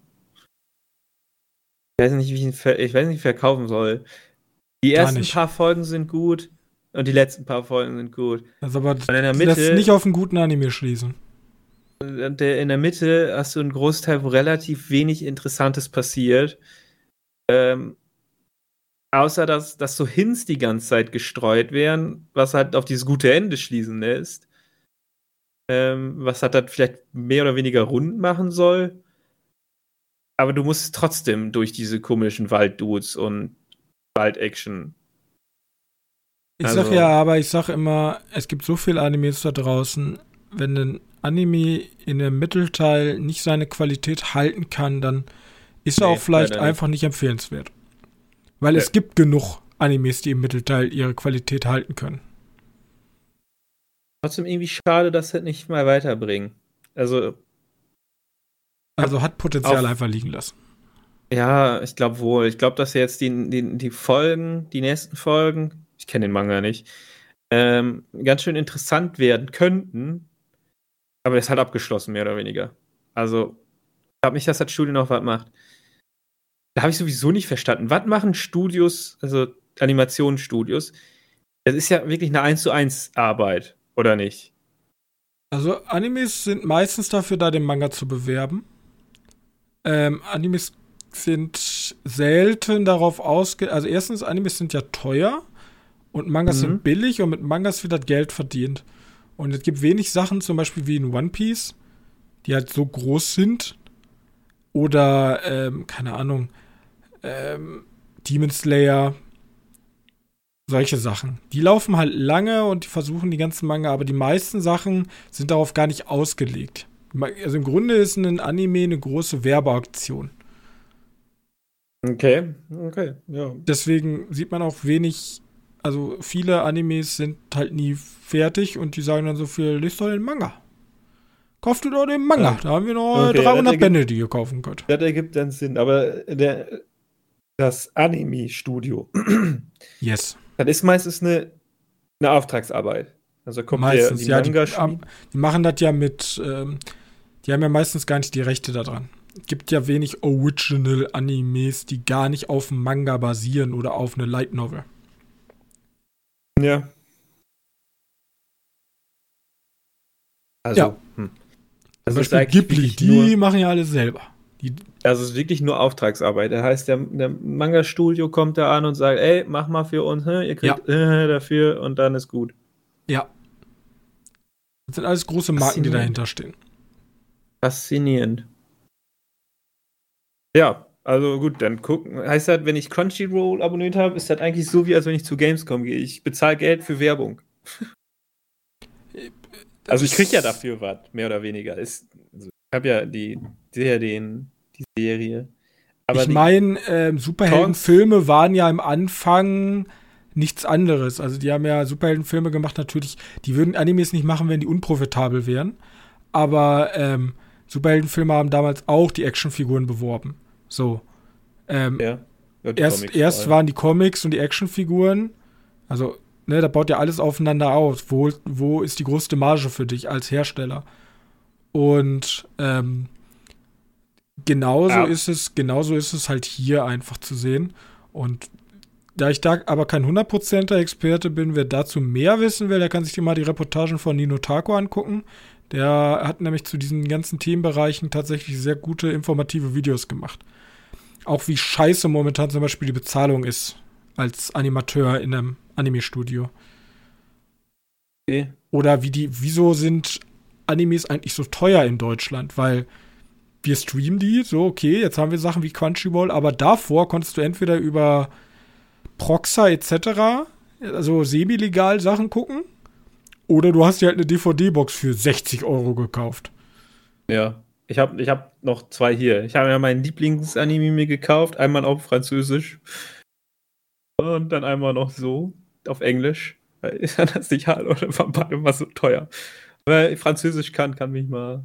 Ich weiß nicht, wie ich ihn, ver ich weiß nicht, verkaufen soll. Die ersten paar Folgen sind gut und die letzten paar Folgen sind gut. Also aber in der Mitte, das nicht auf einen guten Anime schließen. In der Mitte hast du einen Großteil, wo relativ wenig Interessantes passiert. Ähm, außer dass, dass so Hints die ganze Zeit gestreut werden, was halt auf dieses gute Ende schließen lässt. Ähm, was hat das vielleicht mehr oder weniger rund machen soll. Aber du musst trotzdem durch diese komischen Walddudes und Wald-Action. Ich also, sag ja, aber ich sag immer, es gibt so viele Animes da draußen, wenn ein Anime in dem Mittelteil nicht seine Qualität halten kann, dann ist er nee, auch vielleicht einfach nicht empfehlenswert. Weil ja. es gibt genug Animes, die im Mittelteil ihre Qualität halten können. Trotzdem irgendwie schade, dass sie nicht mal weiterbringen. Also. Also hat Potenzial einfach liegen lassen. Ja, ich glaube wohl. Ich glaube, dass jetzt die, die, die Folgen, die nächsten Folgen, ich kenne den Manga nicht, ähm, ganz schön interessant werden könnten. Aber er ist halt abgeschlossen, mehr oder weniger. Also, ich glaube nicht, dass das Studio noch was macht. Da habe ich sowieso nicht verstanden. Was machen Studios, also Animationsstudios? Das ist ja wirklich eine 1 zu 1 Arbeit. Oder nicht? Also Animes sind meistens dafür da, den Manga zu bewerben. Ähm, Animes sind selten darauf ausge... Also erstens, Animes sind ja teuer und Mangas mhm. sind billig und mit Mangas wird das Geld verdient. Und es gibt wenig Sachen, zum Beispiel wie in One Piece, die halt so groß sind. Oder, ähm, keine Ahnung, ähm, Demon Slayer, solche Sachen. Die laufen halt lange und die versuchen die ganzen Manga, aber die meisten Sachen sind darauf gar nicht ausgelegt. Also im Grunde ist ein Anime eine große Werbeaktion. Okay, okay, ja. Deswegen sieht man auch wenig, also viele Animes sind halt nie fertig und die sagen dann so viel, lest doch den Manga. Kauft du doch den Manga. Da haben wir noch okay, 300 Bände, die ihr kaufen könnt. Das ergibt dann Sinn, aber der, das Anime-Studio. yes das ist meistens eine, eine Auftragsarbeit. Also kommt meistens, der, die ja, die, die, machen das ja mit, ähm, die haben ja meistens gar nicht die Rechte daran. Es gibt ja wenig Original-Animes, die gar nicht auf einem Manga basieren oder auf eine Light Novel. Ja. Also, ja. Hm. Das Zum Beispiel Ghibli, die machen ja alles selber. Die also es ist wirklich nur Auftragsarbeit. Das heißt, der, der Manga-Studio kommt da an und sagt, ey, mach mal für uns, hä? ihr kriegt ja. äh, dafür und dann ist gut. Ja. Das sind alles große Marken, die dahinter stehen. Faszinierend. Ja, also gut, dann gucken. Heißt das, wenn ich Crunchyroll abonniert habe, ist das eigentlich so, wie als wenn ich zu Gamescom gehe. Ich bezahle Geld für Werbung. also ich kriege ja dafür was, mehr oder weniger. Ist, also ich habe ja die, die, den die Serie. Aber ich meine, äh, Superheldenfilme waren ja am Anfang nichts anderes. Also die haben ja Superheldenfilme gemacht, natürlich, die würden Animes nicht machen, wenn die unprofitabel wären. Aber ähm, Superheldenfilme haben damals auch die Actionfiguren beworben. So. Ähm, ja. ja erst erst waren die Comics und die Actionfiguren. Also, ne, da baut ja alles aufeinander aus. Wo, wo ist die größte Marge für dich als Hersteller? Und ähm, genauso ja. ist es, genauso ist es halt hier einfach zu sehen. Und da ich da aber kein 100%er Experte bin, wer dazu mehr wissen will, der kann sich mal die Reportagen von Nino Taco angucken. Der hat nämlich zu diesen ganzen Themenbereichen tatsächlich sehr gute informative Videos gemacht. Auch wie scheiße momentan zum Beispiel die Bezahlung ist als Animateur in einem Anime-Studio. Okay. Oder wie die, wieso sind Animes eigentlich so teuer in Deutschland? Weil wir streamen die, so, okay, jetzt haben wir Sachen wie Crunchyroll, aber davor konntest du entweder über Proxa etc., also semi-legal Sachen gucken, oder du hast dir halt eine DVD-Box für 60 Euro gekauft. Ja, ich habe ich hab noch zwei hier. Ich habe ja meinen Lieblingsanime mir gekauft, einmal auf Französisch und dann einmal noch so auf Englisch. Ist ja das nicht halt oder war beide immer so teuer. Wer Französisch kann, kann mich mal.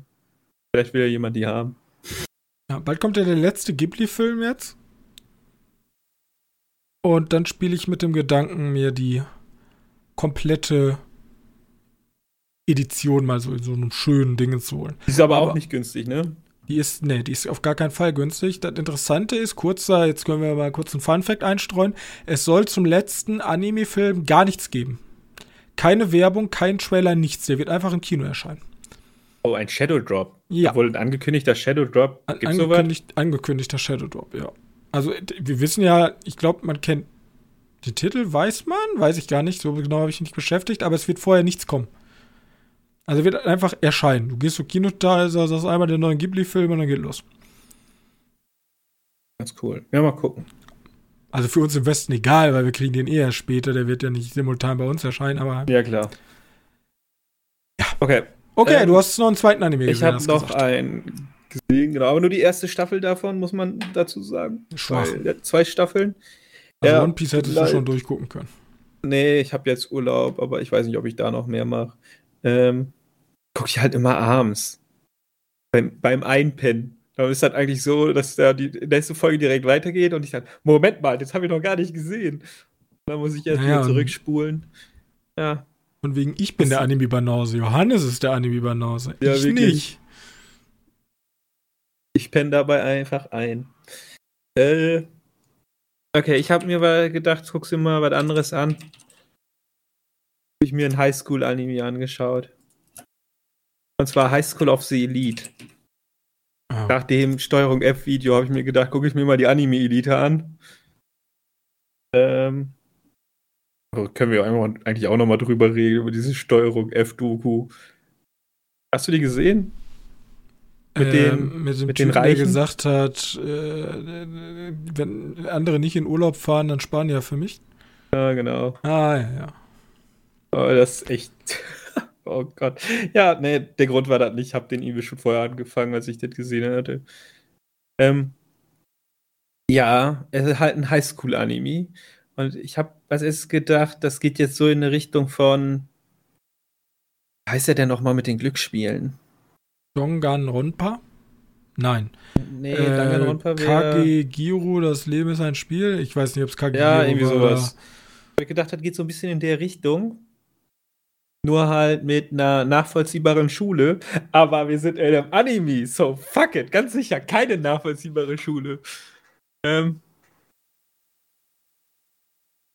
Vielleicht will ja jemand die haben. Ja, bald kommt ja der letzte Ghibli-Film jetzt. Und dann spiele ich mit dem Gedanken, mir die komplette Edition mal so in so einem schönen Ding zu holen. Die ist aber, aber, auch nicht günstig, ne? Die ist, ne, die ist auf gar keinen Fall günstig. Das Interessante ist, kurzer, jetzt können wir mal kurz einen Fun-Fact einstreuen. Es soll zum letzten Anime-Film gar nichts geben. Keine Werbung, kein Trailer, nichts. Der wird einfach im Kino erscheinen. Oh, ein Shadow Drop. Ja. Obwohl ein angekündigter Shadow Drop. Gibt's angekündigt, sowas? Angekündigter Shadow Drop, ja. Also, wir wissen ja, ich glaube, man kennt den Titel, weiß man, weiß ich gar nicht, so genau habe ich mich nicht beschäftigt, aber es wird vorher nichts kommen. Also wird einfach erscheinen. Du gehst zur Kino da, sagst einmal den neuen Ghibli-Film und dann geht los. Ganz cool. Ja, mal gucken. Also für uns im Westen egal, weil wir kriegen den eher später. Der wird ja nicht simultan bei uns erscheinen, aber. Ja, klar. Ja. Okay. Okay, ähm, du hast noch einen zweiten Anime gesehen. Ich habe noch gesagt. einen gesehen, genau. Aber nur die erste Staffel davon, muss man dazu sagen. Schwach. Weil, zwei Staffeln. Also ja, One Piece hättest du schon durchgucken können. Nee, ich habe jetzt Urlaub, aber ich weiß nicht, ob ich da noch mehr mache. Ähm, gucke ich halt immer abends. Beim, beim Einpennen. Da ist das eigentlich so, dass da die nächste Folge direkt weitergeht und ich dann, Moment mal, das habe ich noch gar nicht gesehen. Dann muss ich erst naja, wieder zurückspulen. Ja. Und wegen ich bin das der Anime-Banause. Johannes ist der Anime-Banause. Ja, ich wirklich. nicht. Ich penne dabei einfach ein. Äh, okay, ich habe mir mal gedacht, guckst du mal was anderes an. Habe ich mir ein Highschool-Anime angeschaut. Und zwar High School of the Elite. Oh. Nach dem Steuerung F-Video habe ich mir gedacht, gucke ich mir mal die Anime-Elite an. Ähm, können wir eigentlich auch nochmal drüber reden, über diese Steuerung F-Doku. Hast du die gesehen? Mit, den, ähm, mit dem mit Typen, den Reichen? der gesagt hat, äh, wenn andere nicht in Urlaub fahren, dann sparen die ja für mich. Ja, genau. Ah, ja, ja. Oh, das ist echt. oh Gott. Ja, nee, der Grund war das nicht. Ich habe den Evil schon vorher angefangen, als ich das gesehen hatte. Ähm, ja, es ist halt ein Highschool-Anime. Und ich habe als erstes gedacht, das geht jetzt so in eine Richtung von. Wie heißt er denn nochmal mit den Glücksspielen? Ronpa? Nein. Nee, äh, Danganronpa wäre. Kage Giro, das Leben ist ein Spiel. Ich weiß nicht, ob es Kage Ja, irgendwie sowas. Ich habe gedacht, das geht so ein bisschen in der Richtung. Nur halt mit einer nachvollziehbaren Schule. Aber wir sind in einem Anime, so fuck it. Ganz sicher keine nachvollziehbare Schule. Ähm,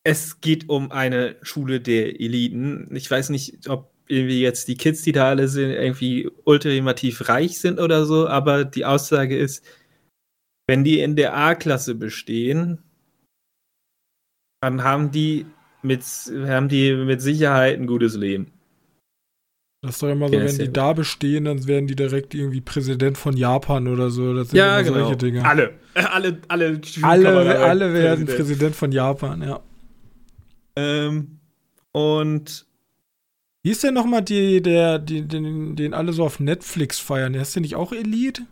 es geht um eine Schule der Eliten. Ich weiß nicht, ob irgendwie jetzt die Kids, die da alle sind, irgendwie ultimativ reich sind oder so, aber die Aussage ist, wenn die in der A-Klasse bestehen, dann haben die mit, haben die mit Sicherheit ein gutes Leben. Das ist doch immer so, ja, wenn die da bestehen, dann werden die direkt irgendwie Präsident von Japan oder so. Das sind ja, genau. solche Dinge. Alle. Alle, alle, alle, alle werden Präsident. Präsident von Japan, ja. Ähm, und wie ist denn nochmal die, der, die, den, den alle so auf Netflix feiern? Ist der nicht auch Elite?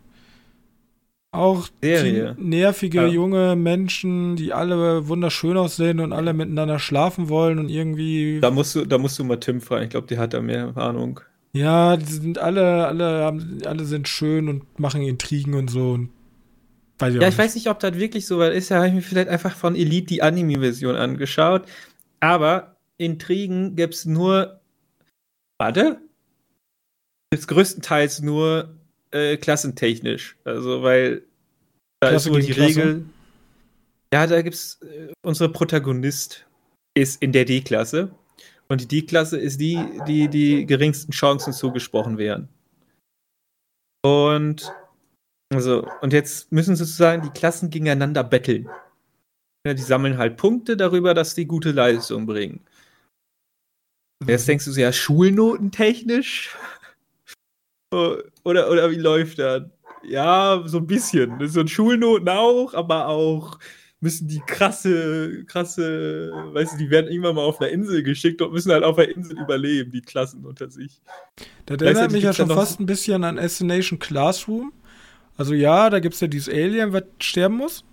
Auch nervige ja. junge Menschen, die alle wunderschön aussehen und alle miteinander schlafen wollen und irgendwie. Da musst du, da musst du mal Tim fragen. Ich glaube, die hat da mehr Ahnung. Ja, die sind alle, alle, haben, alle sind schön und machen Intrigen und so. Und ja, ich weiß nicht, ob das wirklich so weit ist. Ja, habe ich mir vielleicht einfach von Elite die Anime-Version angeschaut. Aber Intrigen gibt es nur Warte? Ist größtenteils nur äh, klassentechnisch. Also, weil da Klasse ist nur die Klasse? Regel. Ja, da gibt's äh, unsere Protagonist ist in der D-Klasse. Und die D-Klasse ist die, die die geringsten Chancen zugesprochen werden. Und also, und jetzt müssen sozusagen die Klassen gegeneinander betteln. Ja, die sammeln halt Punkte darüber, dass die gute Leistung bringen. Jetzt denkst du so, ja, schulnotentechnisch? oder, oder wie läuft das? Ja, so ein bisschen. So ein Schulnoten auch, aber auch müssen die krasse, krasse, weißt du, die werden irgendwann mal auf einer Insel geschickt und müssen halt auf der Insel überleben, die Klassen unter sich. Das erinnert mich ja schon fast ein bisschen an Assassination Classroom. Also ja, da gibt es ja dieses Alien, was sterben muss.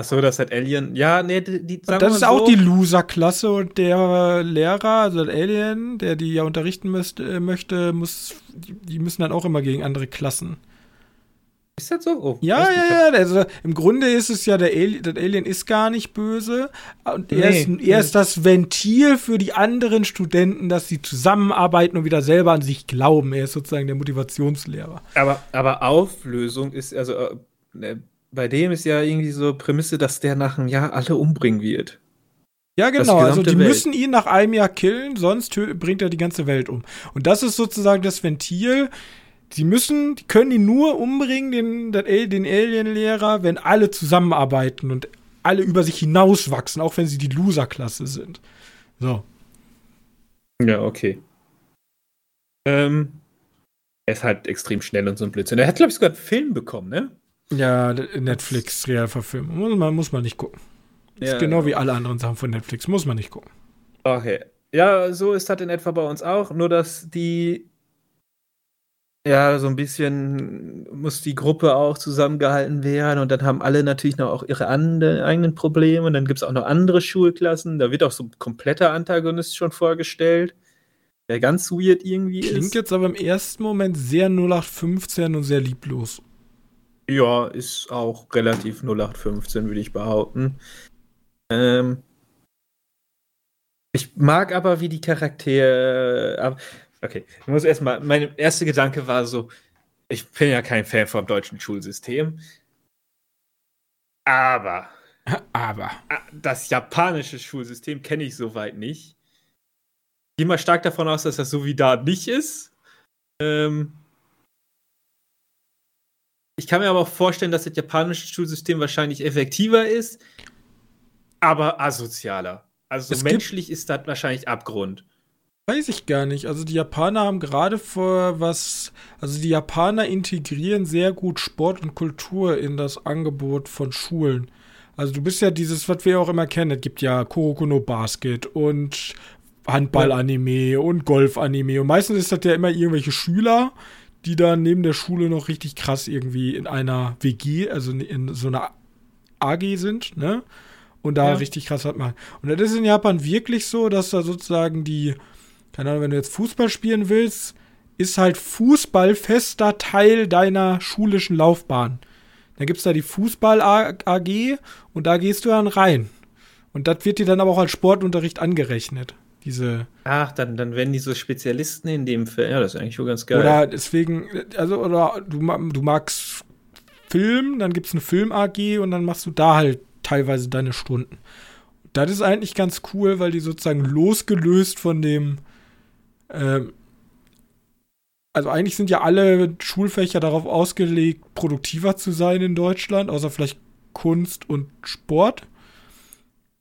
Achso, das hat Alien. Ja, nee, die, die Das ist so. auch die Loser-Klasse und der Lehrer, also der Alien, der die ja unterrichten müsst, äh, möchte, muss, die, die, müssen dann auch immer gegen andere Klassen. Ist das so? Oh, ja, ja, ja. Also im Grunde ist es ja, der Alien, der Alien ist gar nicht böse. Und er, nee, ist, er nee. ist das Ventil für die anderen Studenten, dass sie zusammenarbeiten und wieder selber an sich glauben. Er ist sozusagen der Motivationslehrer. Aber, aber Auflösung ist, also äh, ne, bei dem ist ja irgendwie so Prämisse, dass der nach einem Jahr alle umbringen wird. Ja, genau. Also die Welt. müssen ihn nach einem Jahr killen, sonst bringt er die ganze Welt um. Und das ist sozusagen das Ventil. Sie müssen, die können ihn nur umbringen, den, den Alien-Lehrer, wenn alle zusammenarbeiten und alle über sich hinauswachsen, auch wenn sie die Loser-Klasse sind. So. Ja, okay. Ähm, er ist halt extrem schnell und so ein Blödsinn. Er hat, glaube ich, sogar einen Film bekommen, ne? Ja, Netflix Realverfilmung. Muss man, muss man nicht gucken. Ja, ist genau wie alle anderen Sachen von Netflix. Muss man nicht gucken. Okay. Ja, so ist das in etwa bei uns auch. Nur, dass die ja, so ein bisschen muss die Gruppe auch zusammengehalten werden und dann haben alle natürlich noch auch ihre eigenen Probleme und dann gibt es auch noch andere Schulklassen. Da wird auch so ein kompletter Antagonist schon vorgestellt, der ganz weird irgendwie Klingt ist. Klingt jetzt aber im ersten Moment sehr 0815 und sehr lieblos. Ja, ist auch relativ 0815, würde ich behaupten. Ähm, ich mag aber, wie die Charaktere. Okay, ich muss erstmal, mein erster Gedanke war so, ich bin ja kein Fan vom deutschen Schulsystem. Aber. Aber. Das japanische Schulsystem kenne ich soweit nicht. Ich gehe mal stark davon aus, dass das so wie da nicht ist. Ähm ich kann mir aber auch vorstellen, dass das japanische Schulsystem wahrscheinlich effektiver ist, aber asozialer. Also so menschlich ist das wahrscheinlich Abgrund. Weiß ich gar nicht. Also die Japaner haben gerade vor was, also die Japaner integrieren sehr gut Sport und Kultur in das Angebot von Schulen. Also du bist ja dieses, was wir auch immer kennen, es gibt ja Kurokuno Basket und Handball-Anime und Golf-Anime und meistens ist das ja immer irgendwelche Schüler, die dann neben der Schule noch richtig krass irgendwie in einer WG, also in so einer AG sind, ne? Und da ja. richtig krass was machen. Und das ist in Japan wirklich so, dass da sozusagen die keine Ahnung, wenn du jetzt Fußball spielen willst, ist halt Fußball fester Teil deiner schulischen Laufbahn. Dann gibt es da die Fußball-AG und da gehst du dann rein. Und das wird dir dann aber auch als Sportunterricht angerechnet. Diese. Ach, dann, dann werden die so Spezialisten in dem Film. Ja, das ist eigentlich schon ganz geil. Oder deswegen, also, oder du, du magst Film, dann gibt es eine Film-AG und dann machst du da halt teilweise deine Stunden. Das ist eigentlich ganz cool, weil die sozusagen losgelöst von dem ähm, also eigentlich sind ja alle Schulfächer darauf ausgelegt, produktiver zu sein in Deutschland, außer vielleicht Kunst und Sport.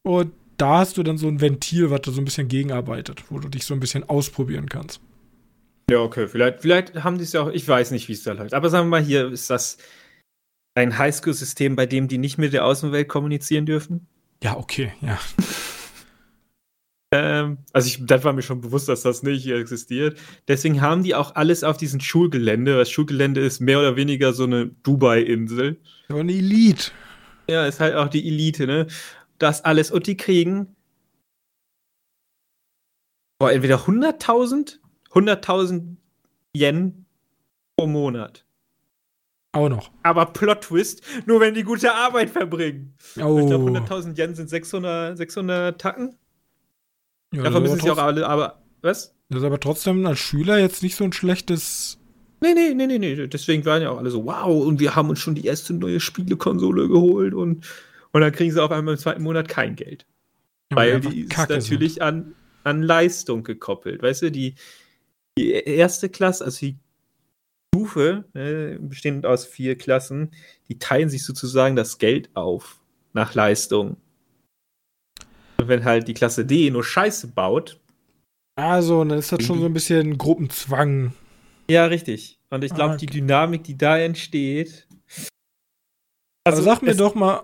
Und da hast du dann so ein Ventil, was da so ein bisschen gegenarbeitet, wo du dich so ein bisschen ausprobieren kannst. Ja, okay, vielleicht, vielleicht haben die es ja auch, ich weiß nicht, wie es da läuft. Aber sagen wir mal, hier ist das ein Highschool-System, bei dem die nicht mit der Außenwelt kommunizieren dürfen. Ja, okay, ja. Ähm, also ich, das war mir schon bewusst, dass das nicht existiert. Deswegen haben die auch alles auf diesem Schulgelände. Das Schulgelände ist mehr oder weniger so eine Dubai-Insel. So eine Elite. Ja, ist halt auch die Elite, ne? Das alles. Und die kriegen boah, entweder 100.000, 100.000 Yen pro Monat. Auch noch. Aber Plot-Twist, nur wenn die gute Arbeit verbringen. Oh. Ich glaube, 100.000 Yen sind 600, 600 Tacken. Ja, Davon müssen sie auch alle, aber was? Das ist aber trotzdem als Schüler jetzt nicht so ein schlechtes. Nee, nee, nee, nee, nee. Deswegen waren ja auch alle so, wow, und wir haben uns schon die erste neue Spielekonsole geholt und, und dann kriegen sie auf einmal im zweiten Monat kein Geld. Ja, Weil die ist natürlich an, an Leistung gekoppelt. Weißt du, die, die erste Klasse, also die Stufe, ne, bestehend aus vier Klassen, die teilen sich sozusagen das Geld auf nach Leistung wenn halt die Klasse D nur Scheiße baut. Also, dann ist das schon so ein bisschen Gruppenzwang. Ja, richtig. Und ich glaube, ah, okay. die Dynamik, die da entsteht. Also, sag mir doch mal.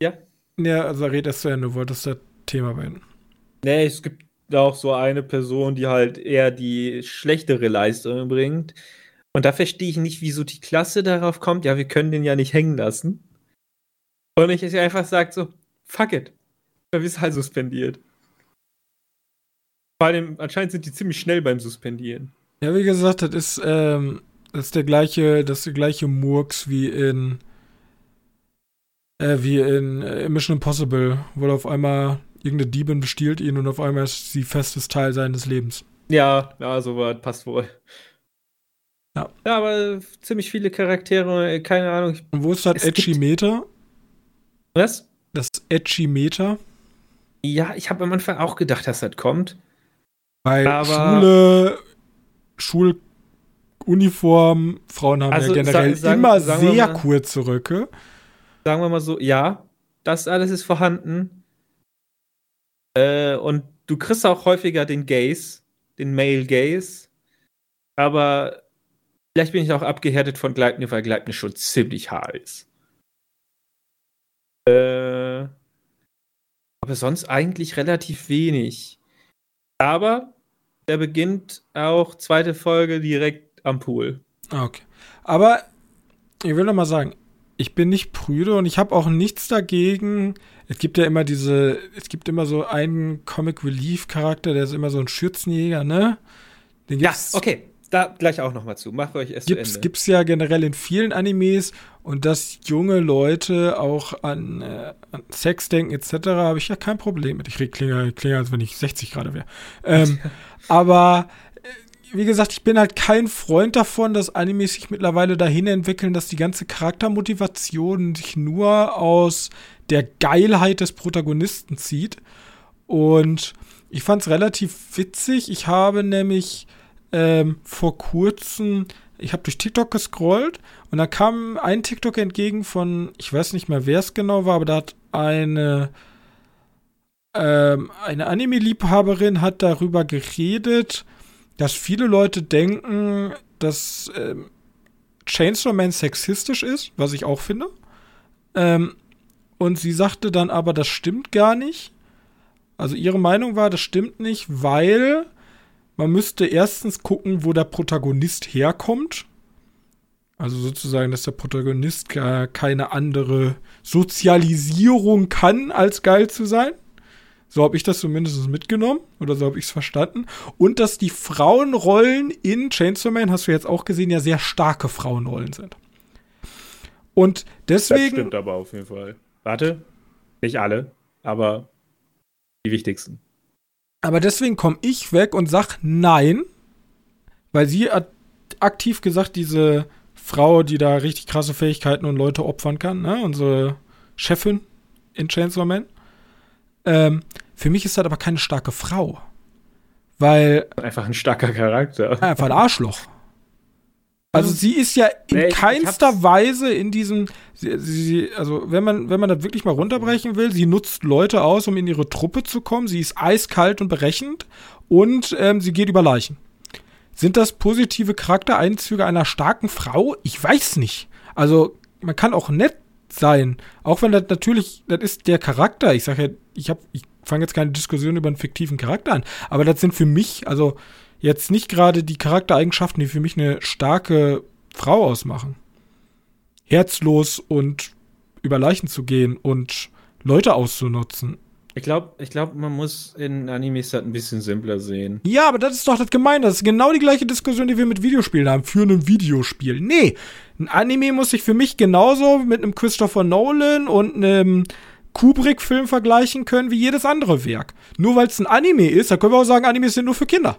Ja? Ja, also red erst zu Ende, du wolltest das Thema beenden. Nee, es gibt auch so eine Person, die halt eher die schlechtere Leistung bringt. Und da verstehe ich nicht, wieso die Klasse darauf kommt, ja, wir können den ja nicht hängen lassen. Und ich einfach sage so, fuck it. Dann wirst halt suspendiert. Vor allem, anscheinend sind die ziemlich schnell beim Suspendieren. Ja, wie gesagt, das ist, ähm, das ist der gleiche, das ist der gleiche Murks wie in äh, wie in äh, Mission Impossible, wo auf einmal irgendeine Diebin bestiehlt ihn und auf einmal ist sie festes Teil seines Lebens. Ja, ja, so was passt wohl. Ja. ja, aber ziemlich viele Charaktere, keine Ahnung. Und wo ist das Edgy Meter? Was? Das Edgy Meter? Ja, ich habe am Anfang auch gedacht, dass das kommt. Weil aber Schule, Schuluniform, Frauen haben also, ja generell sa sagen, immer sehr kurze Röcke. Sagen wir mal so, ja, das alles ist vorhanden. Äh, und du kriegst auch häufiger den Gaze, den Male Gaze. aber vielleicht bin ich auch abgehärtet von Gleitnir, weil Gleitnir schon ziemlich hart ist. Äh, aber sonst eigentlich relativ wenig. Aber der beginnt auch zweite Folge direkt am Pool. Okay. Aber ich will noch mal sagen, ich bin nicht prüde und ich habe auch nichts dagegen. Es gibt ja immer diese, es gibt immer so einen Comic Relief Charakter, der ist immer so ein Schürzenjäger, ne? Den gibt's, ja, okay da gleich auch noch mal zu. Macht euch erst gibt's, zu Ende. Gibt's ja generell in vielen Animes und dass junge Leute auch an, äh, an Sex denken etc. habe ich ja kein Problem mit. Ich klinge, klinge als wenn ich 60 gerade wäre. Ähm, aber wie gesagt, ich bin halt kein Freund davon, dass Animes sich mittlerweile dahin entwickeln, dass die ganze Charaktermotivation sich nur aus der Geilheit des Protagonisten zieht. Und ich fand es relativ witzig. Ich habe nämlich ähm, vor kurzem, ich habe durch TikTok gescrollt und da kam ein TikTok entgegen von, ich weiß nicht mehr, wer es genau war, aber da hat eine ähm, eine Anime-Liebhaberin hat darüber geredet, dass viele Leute denken, dass ähm, Chainsaw Man sexistisch ist, was ich auch finde. Ähm, und sie sagte dann aber, das stimmt gar nicht. Also ihre Meinung war, das stimmt nicht, weil man müsste erstens gucken, wo der Protagonist herkommt. Also sozusagen, dass der Protagonist gar keine andere Sozialisierung kann, als geil zu sein. So habe ich das zumindest mitgenommen oder so habe ich es verstanden. Und dass die Frauenrollen in Chainsaw Man, hast du jetzt auch gesehen, ja sehr starke Frauenrollen sind. Und deswegen. Das stimmt aber auf jeden Fall. Warte, nicht alle, aber die wichtigsten. Aber deswegen komme ich weg und sag nein, weil sie hat aktiv gesagt, diese Frau, die da richtig krasse Fähigkeiten und Leute opfern kann, ne? unsere Chefin in Chainsaw Man. Ähm, für mich ist das aber keine starke Frau. Weil. Einfach ein starker Charakter. Einfach ein Arschloch. Also sie ist ja in nee, keinster Weise in diesem, sie, sie, also wenn man, wenn man das wirklich mal runterbrechen will, sie nutzt Leute aus, um in ihre Truppe zu kommen. Sie ist eiskalt und berechnend und ähm, sie geht über Leichen. Sind das positive Charaktereinzüge einer starken Frau? Ich weiß nicht. Also man kann auch nett sein, auch wenn das natürlich, das ist der Charakter. Ich sage ja, ich habe, ich fange jetzt keine Diskussion über einen fiktiven Charakter an, aber das sind für mich, also jetzt nicht gerade die Charaktereigenschaften, die für mich eine starke Frau ausmachen. Herzlos und über Leichen zu gehen und Leute auszunutzen. Ich glaube, ich glaub, man muss in Animes das ein bisschen simpler sehen. Ja, aber das ist doch das Gemeine. Das ist genau die gleiche Diskussion, die wir mit Videospielen haben. Für ein Videospiel. Nee, ein Anime muss sich für mich genauso mit einem Christopher Nolan und einem Kubrick-Film vergleichen können wie jedes andere Werk. Nur weil es ein Anime ist, da können wir auch sagen, Animes sind nur für Kinder.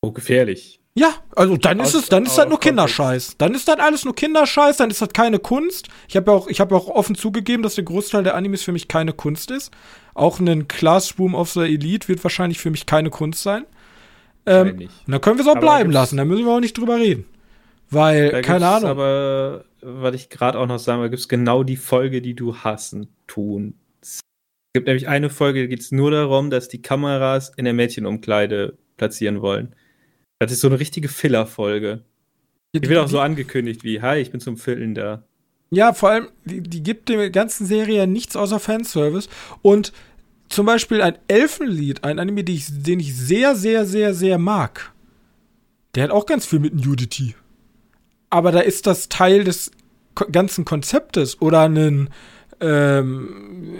Oh, gefährlich. Ja, also dann ist es, dann ist das nur Kinderscheiß. Dann ist das alles nur Kinderscheiß, dann ist das keine Kunst. Ich habe ja auch, ich habe ja auch offen zugegeben, dass der Großteil der Animes für mich keine Kunst ist. Auch ein Classroom of the Elite wird wahrscheinlich für mich keine Kunst sein. Ähm, dann können wir es auch aber bleiben lassen, da müssen wir auch nicht drüber reden. Weil, keine Ahnung. Aber, was ich gerade auch noch sagen will, gibt es genau die Folge, die du hassen tun. Es gibt nämlich eine Folge, da geht es nur darum, dass die Kameras in der Mädchenumkleide platzieren wollen. Das ist so eine richtige Filler-Folge. Die wird auch so angekündigt wie, hi, ich bin zum Füllen da. Ja, vor allem, die, die gibt der ganzen Serie nichts außer Fanservice. Und zum Beispiel ein Elfenlied, ein Anime, den ich, den ich sehr, sehr, sehr, sehr mag. Der hat auch ganz viel mit Nudity. Aber da ist das Teil des ganzen Konzeptes oder einen, ähm,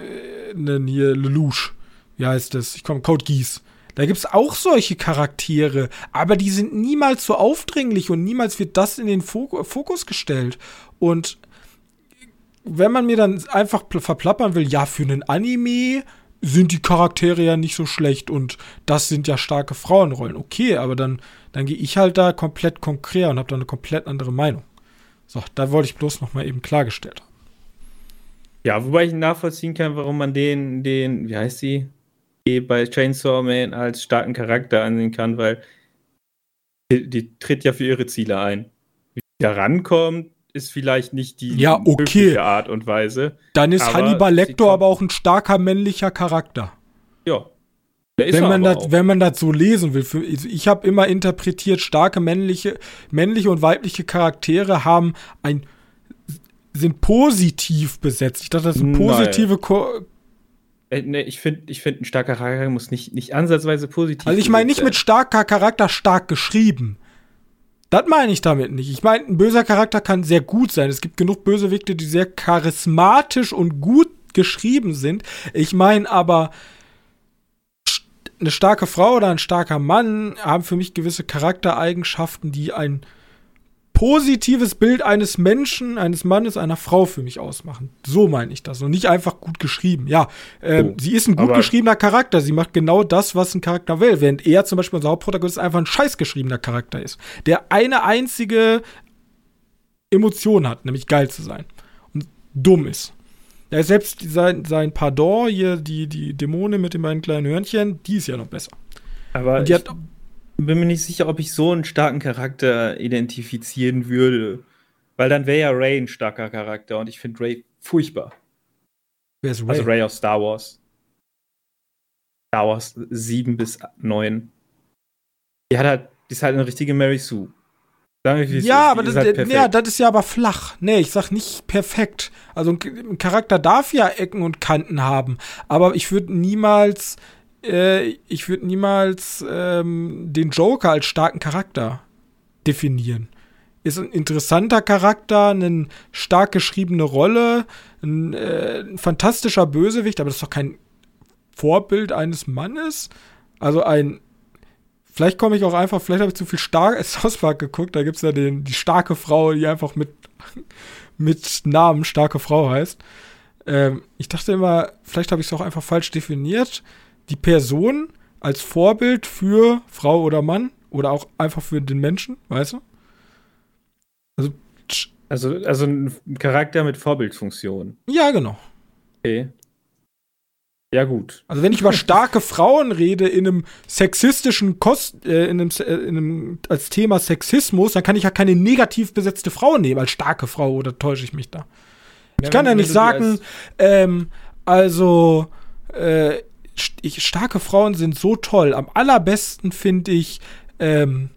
einen hier Lelouch. Wie heißt das? Ich komme, Code Geass. Da gibt es auch solche Charaktere, aber die sind niemals so aufdringlich und niemals wird das in den Fokus gestellt. Und wenn man mir dann einfach verplappern will, ja, für einen Anime sind die Charaktere ja nicht so schlecht und das sind ja starke Frauenrollen. Okay, aber dann, dann gehe ich halt da komplett konkret und habe da eine komplett andere Meinung. So, da wollte ich bloß noch mal eben klargestellt haben. Ja, wobei ich nachvollziehen kann, warum man den, den, wie heißt sie? Bei Chainsaw Man als starken Charakter ansehen kann, weil die, die tritt ja für ihre Ziele ein. Wie sie da rankommt, ist vielleicht nicht die ja, okay. Art und Weise. Dann ist Hannibal Lecter aber auch ein starker männlicher Charakter. Ja. wenn man, das, wenn man das so lesen will. Für, ich habe immer interpretiert, starke männliche, männliche und weibliche Charaktere haben ein sind positiv besetzt. Ich dachte, das sind positive Ko äh, nee, ich finde, ich find, ein starker Charakter muss nicht, nicht ansatzweise positiv sein. Also ich meine nicht mit starker Charakter stark geschrieben. Das meine ich damit nicht. Ich meine, ein böser Charakter kann sehr gut sein. Es gibt genug Bösewichte, die sehr charismatisch und gut geschrieben sind. Ich meine aber, eine starke Frau oder ein starker Mann haben für mich gewisse Charaktereigenschaften, die ein positives Bild eines Menschen, eines Mannes, einer Frau für mich ausmachen. So meine ich das. Und nicht einfach gut geschrieben. Ja, ähm, oh, sie ist ein gut geschriebener Charakter. Sie macht genau das, was ein Charakter will. Während er zum Beispiel unser Hauptprotagonist einfach ein scheiß geschriebener Charakter ist. Der eine einzige Emotion hat, nämlich geil zu sein. Und dumm ist. Ja, selbst sein, sein Pardon, hier, die, die Dämonin mit den beiden kleinen Hörnchen, die ist ja noch besser. Aber die ich hat, bin mir nicht sicher, ob ich so einen starken Charakter identifizieren würde. Weil dann wäre ja Ray ein starker Charakter und ich finde Ray furchtbar. Wer ist Ray? Also Ray aus Star Wars. Star Wars 7 bis 9. Die hat halt, die ist halt eine richtige Mary Sue ja, aber das, halt ja, das ist ja aber flach. Nee, ich sag nicht perfekt. Also ein, Charakter darf ja Ecken und Kanten haben, aber ich würde niemals, äh, ich würde niemals ähm, den Joker als starken Charakter definieren. Ist ein interessanter Charakter, eine stark geschriebene Rolle, ein, äh, ein fantastischer Bösewicht, aber das ist doch kein Vorbild eines Mannes. Also ein Vielleicht komme ich auch einfach, vielleicht habe ich zu viel Star South Park geguckt. Da gibt es ja den, die starke Frau, die einfach mit, mit Namen starke Frau heißt. Ähm, ich dachte immer, vielleicht habe ich es auch einfach falsch definiert. Die Person als Vorbild für Frau oder Mann oder auch einfach für den Menschen, weißt du? Also, also, also ein Charakter mit Vorbildfunktion. Ja, genau. Okay. Ja, gut. Also wenn ich über starke Frauen rede in einem sexistischen Kost, äh, in, einem, äh, in einem, als Thema Sexismus, dann kann ich ja keine negativ besetzte Frau nehmen als starke Frau, oder täusche ich mich da? Ja, ich kann ja nicht sagen, ähm, also äh, ich, starke Frauen sind so toll. Am allerbesten finde ich ähm,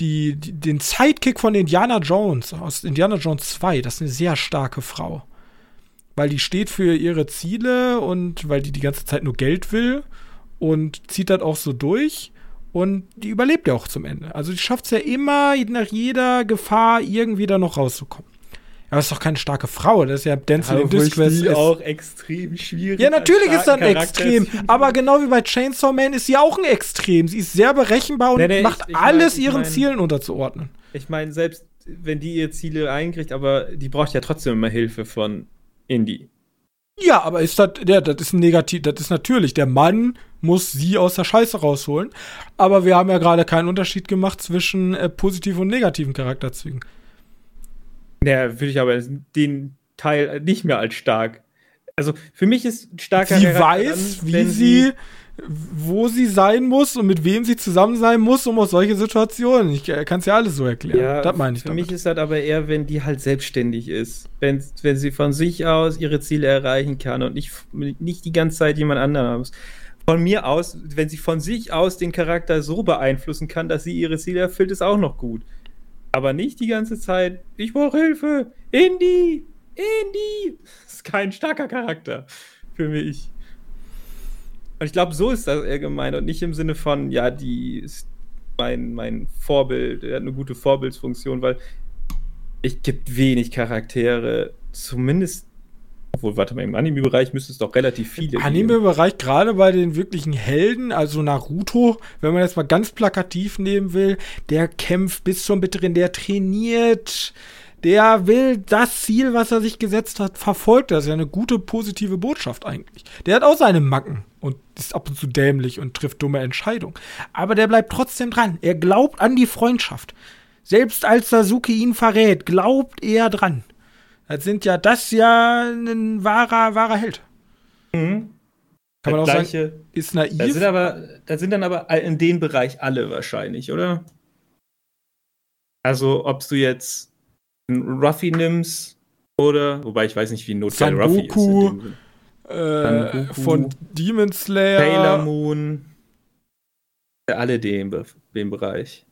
die, die, den Sidekick von Indiana Jones aus Indiana Jones 2. Das ist eine sehr starke Frau weil die steht für ihre Ziele und weil die die ganze Zeit nur Geld will und zieht das auch so durch. Und die überlebt ja auch zum Ende. Also die schafft es ja immer, nach jeder Gefahr irgendwie da noch rauszukommen. Aber das ist doch keine starke Frau, das ist ja Dancing in Disquest. ist auch extrem schwierig. Ja, natürlich ist das ein Extrem. Aber genau wie bei Chainsaw Man ist sie auch ein Extrem. Sie ist sehr berechenbar und nee, nee, macht ich, ich alles mein, ihren mein, Zielen unterzuordnen. Ich meine, selbst wenn die ihr Ziele einkriegt, aber die braucht ja trotzdem immer Hilfe von Indie. Ja, aber ist das, ja, das ist negativ, das ist natürlich, der Mann muss sie aus der Scheiße rausholen. Aber wir haben ja gerade keinen Unterschied gemacht zwischen äh, positiven und negativen Charakterzügen. Ja, würde ich aber den Teil nicht mehr als stark. Also für mich ist starker Sie Charakter weiß, dann, wie sie wo sie sein muss und mit wem sie zusammen sein muss, um aus solche Situationen. Ich äh, kann es ja alles so erklären. Ja, das meine ich. Für damit. mich ist das aber eher, wenn die halt selbstständig ist. Wenn, wenn sie von sich aus ihre Ziele erreichen kann und nicht, nicht die ganze Zeit jemand anderen muss. Von mir aus, wenn sie von sich aus den Charakter so beeinflussen kann, dass sie ihre Ziele erfüllt, ist auch noch gut. Aber nicht die ganze Zeit, ich brauche Hilfe, Indy, Indy. Das ist kein starker Charakter für mich. Und ich glaube, so ist das eher gemeint und nicht im Sinne von, ja, die ist mein, mein Vorbild, er hat eine gute Vorbildsfunktion, weil es gibt wenig Charaktere, zumindest obwohl, warte mal, im Anime-Bereich müsste es doch relativ viele Im Anime-Bereich, gerade bei den wirklichen Helden, also Naruto, wenn man jetzt mal ganz plakativ nehmen will, der kämpft bis zum Bitteren, der trainiert, der will das Ziel, was er sich gesetzt hat, verfolgt. Das ist ja eine gute, positive Botschaft eigentlich. Der hat auch seine Macken und ist ab und zu dämlich und trifft dumme Entscheidungen. Aber der bleibt trotzdem dran. Er glaubt an die Freundschaft. Selbst als Sasuke ihn verrät, glaubt er dran. Das sind ja das ja ein wahrer, wahrer Held. Mhm. Kann man auch gleiche, sagen, ist naiv. Da sind, aber, da sind dann aber in dem Bereich alle wahrscheinlich, oder? Also, ob du jetzt Ruffy nimmst oder, wobei ich weiß nicht, wie notgeil Ruffy ist. Äh, von Demon Slayer. Sailor Moon. alle dem, dem Bereich.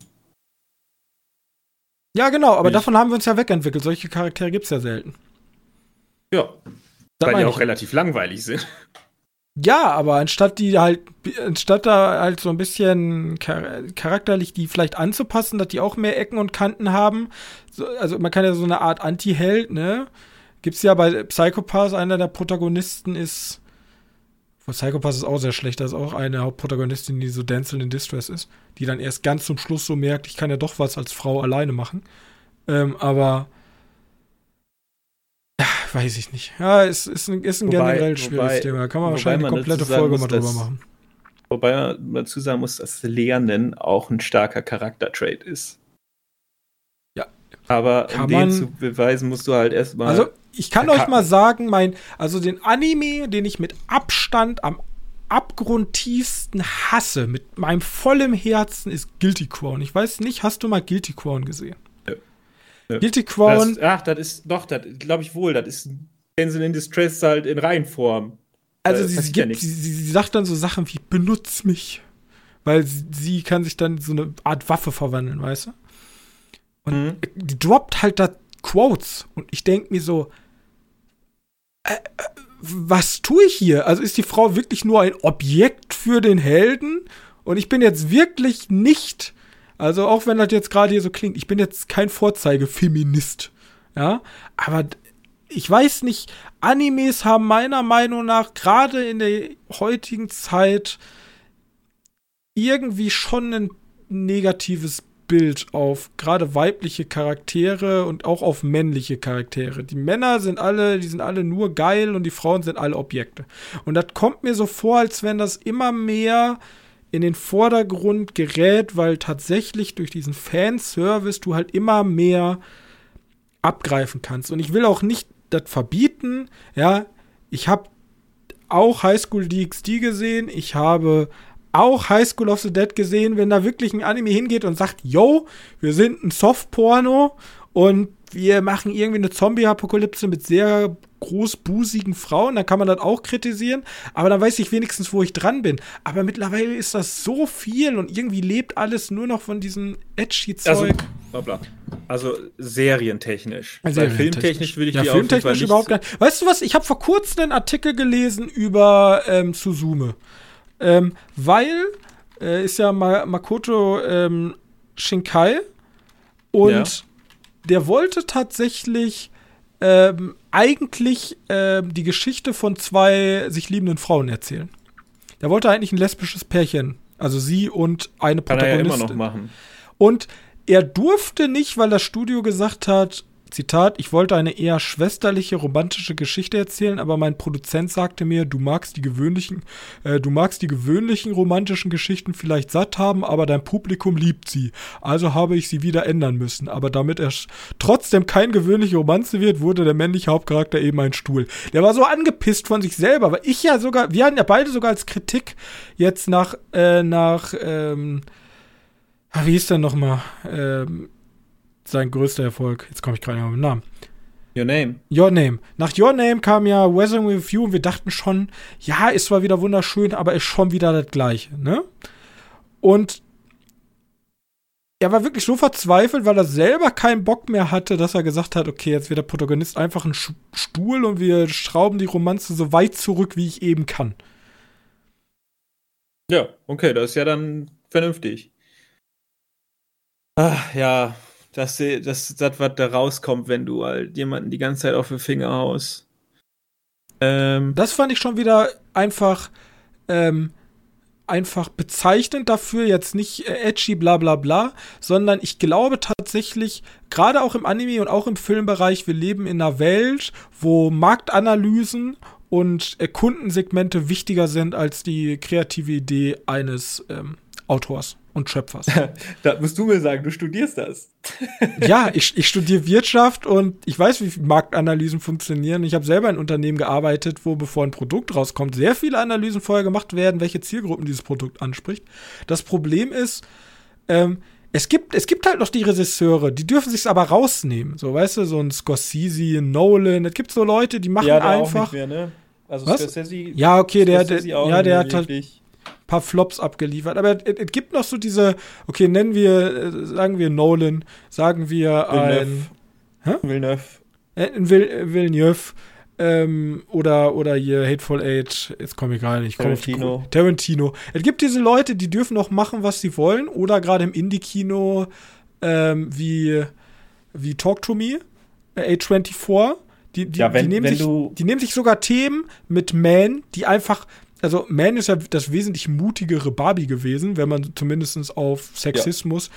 Ja, genau, aber ich davon haben wir uns ja wegentwickelt. Solche Charaktere gibt es ja selten. Ja. Das weil die auch ich. relativ langweilig sind. Ja, aber anstatt die halt, anstatt da halt so ein bisschen charakterlich die vielleicht anzupassen, dass die auch mehr Ecken und Kanten haben, so, also man kann ja so eine Art Anti-Held, ne? Gibt's ja bei Psychopath, einer der Protagonisten ist, Psychopath ist auch sehr schlecht, da ist auch eine Hauptprotagonistin, die so Denzel in Distress ist, die dann erst ganz zum Schluss so merkt, ich kann ja doch was als Frau alleine machen. Ähm, aber weiß ich nicht. Ja, es ist ein, ist ein wobei, generell schwieriges wobei, Thema. Da kann man wahrscheinlich eine komplette Folge mal drüber machen. Wobei man dazu sagen muss, dass Lernen auch ein starker Charaktertrait ist. Ja. Aber kann um den zu beweisen, musst du halt erstmal. Also, ich kann euch mal sagen, mein, also den Anime, den ich mit Abstand am abgrundtiefsten hasse, mit meinem vollen Herzen, ist Guilty Crown. Ich weiß nicht, hast du mal Guilty Crown gesehen? Guilty Crown. Das, ach, das ist doch, das glaube ich wohl, das ist Denzel in Distress halt in Reihenform. Also sie, sie, gibt, ja sie, sie, sagt dann so Sachen wie benutz mich. Weil sie, sie, kann sich dann so eine Art Waffe verwandeln, weißt du? Und mhm. die droppt halt da Quotes. Und ich denke mir so, äh, äh, was tue ich hier? Also ist die Frau wirklich nur ein Objekt für den Helden? Und ich bin jetzt wirklich nicht also auch wenn das jetzt gerade hier so klingt, ich bin jetzt kein Vorzeigefeminist. Ja, aber ich weiß nicht, Animes haben meiner Meinung nach gerade in der heutigen Zeit irgendwie schon ein negatives Bild auf gerade weibliche Charaktere und auch auf männliche Charaktere. Die Männer sind alle, die sind alle nur geil und die Frauen sind alle Objekte. Und das kommt mir so vor, als wenn das immer mehr in den Vordergrund gerät, weil tatsächlich durch diesen Fanservice du halt immer mehr abgreifen kannst. Und ich will auch nicht das verbieten, ja. Ich habe auch High School DxD gesehen, ich habe auch High School of the Dead gesehen, wenn da wirklich ein Anime hingeht und sagt, yo, wir sind ein Softporno und wir machen irgendwie eine Zombie-Apokalypse mit sehr großbusigen Frauen, dann kann man das auch kritisieren, aber dann weiß ich wenigstens, wo ich dran bin. Aber mittlerweile ist das so viel und irgendwie lebt alles nur noch von diesem edgy Zeug. Also, also serientechnisch. Also filmtechnisch würde ich ja, die filmtechnisch überhaupt gar nicht. Weißt du was? Ich habe vor kurzem einen Artikel gelesen über ähm, Suzume. Ähm, weil äh, ist ja Makoto ähm, Shinkai und ja. der wollte tatsächlich ähm, eigentlich ähm, die Geschichte von zwei sich liebenden Frauen erzählen. Der wollte eigentlich ein lesbisches Pärchen, also sie und eine Kann Protagonistin. Kann er ja immer noch machen. Und er durfte nicht, weil das Studio gesagt hat, Zitat, ich wollte eine eher schwesterliche, romantische Geschichte erzählen, aber mein Produzent sagte mir, du magst die gewöhnlichen, äh, du magst die gewöhnlichen romantischen Geschichten vielleicht satt haben, aber dein Publikum liebt sie. Also habe ich sie wieder ändern müssen. Aber damit er trotzdem kein gewöhnliche Romanze wird, wurde der männliche Hauptcharakter eben ein Stuhl. Der war so angepisst von sich selber, weil ich ja sogar, wir hatten ja beide sogar als Kritik jetzt nach, äh, nach, ähm, wie hieß der nochmal? Ähm, sein größter Erfolg. Jetzt komme ich gerade nicht auf den Namen. Your Name. Your Name. Nach Your Name kam ja Weathering with You und wir dachten schon, ja, ist zwar wieder wunderschön, aber ist schon wieder das Gleiche, ne? Und er war wirklich so verzweifelt, weil er selber keinen Bock mehr hatte, dass er gesagt hat, okay, jetzt wird der Protagonist einfach ein Stuhl und wir schrauben die Romanze so weit zurück, wie ich eben kann. Ja, okay, das ist ja dann vernünftig. Ach, ja, dass, dass das, was da rauskommt, wenn du halt jemanden die ganze Zeit auf die Finger haust. Ähm, das fand ich schon wieder einfach, ähm, einfach bezeichnend dafür, jetzt nicht äh, edgy bla bla bla, sondern ich glaube tatsächlich, gerade auch im Anime und auch im Filmbereich, wir leben in einer Welt, wo Marktanalysen und äh, Kundensegmente wichtiger sind als die kreative Idee eines ähm, Autors und Schöpfers. da musst du mir sagen, du studierst das. ja, ich, ich studiere Wirtschaft und ich weiß, wie Marktanalysen funktionieren. Ich habe selber in Unternehmen gearbeitet, wo bevor ein Produkt rauskommt, sehr viele Analysen vorher gemacht werden, welche Zielgruppen dieses Produkt anspricht. Das Problem ist, ähm, es gibt, es gibt halt noch die Regisseure, die dürfen sich aber rausnehmen. So, weißt du, so ein Scorsese, ein Nolan. Es gibt so Leute, die machen ja, einfach. Auch nicht mehr, ne? Also Was? Scorsese, ja, okay, der, der, ja, der hat halt paar Flops abgeliefert. Aber es, gibt noch so diese, okay, nennen wir, äh, sagen wir Nolan, sagen wir Villeneuve. ein. Hä? Villeneuve. Äh, Vill, Villeneuve. Ähm, oder, oder hier Hateful Eight, jetzt komme ich gar nicht. Tarantino. Tarantino. Es gibt diese Leute, die dürfen auch machen, was sie wollen. Oder gerade im Indie-Kino ähm, wie, wie Talk to Me, äh, A24. Die, die, ja, wenn, die, nehmen sich, die nehmen sich sogar Themen mit Man, die einfach also Man ist ja das wesentlich mutigere Barbie gewesen, wenn man zumindest auf Sexismus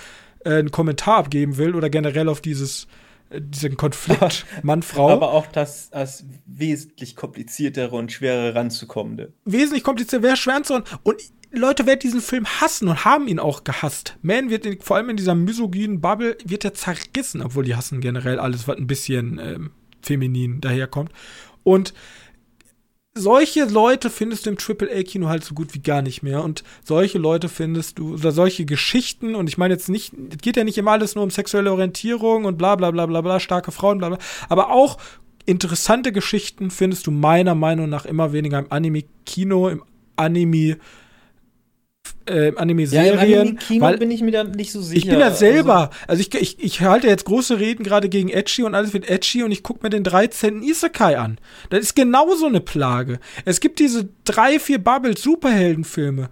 ja. äh, einen Kommentar abgeben will oder generell auf dieses äh, diesen Konflikt Mann-Frau. Aber auch das, das wesentlich kompliziertere und schwerere ranzukommende. Wesentlich komplizierter, wäre schwer zu Und Leute werden diesen Film hassen und haben ihn auch gehasst. Man wird in, vor allem in dieser misogynen Bubble wird er zerrissen, obwohl die hassen generell alles, was ein bisschen ähm, feminin daherkommt. Und solche Leute findest du im AAA-Kino halt so gut wie gar nicht mehr. Und solche Leute findest du, oder solche Geschichten, und ich meine jetzt nicht, es geht ja nicht immer alles nur um sexuelle Orientierung und bla bla bla bla bla, starke Frauen, bla bla, aber auch interessante Geschichten findest du meiner Meinung nach immer weniger im Anime-Kino, im Anime- äh, Anime-Serien. Ja, weil bin ich mir da nicht so sicher. Ich bin da selber, also, also ich, ich, ich halte jetzt große Reden gerade gegen Edgy und alles wird Edgy und ich gucke mir den 13. Isekai an. Das ist genauso eine Plage. Es gibt diese drei, vier Bubbles Superheldenfilme.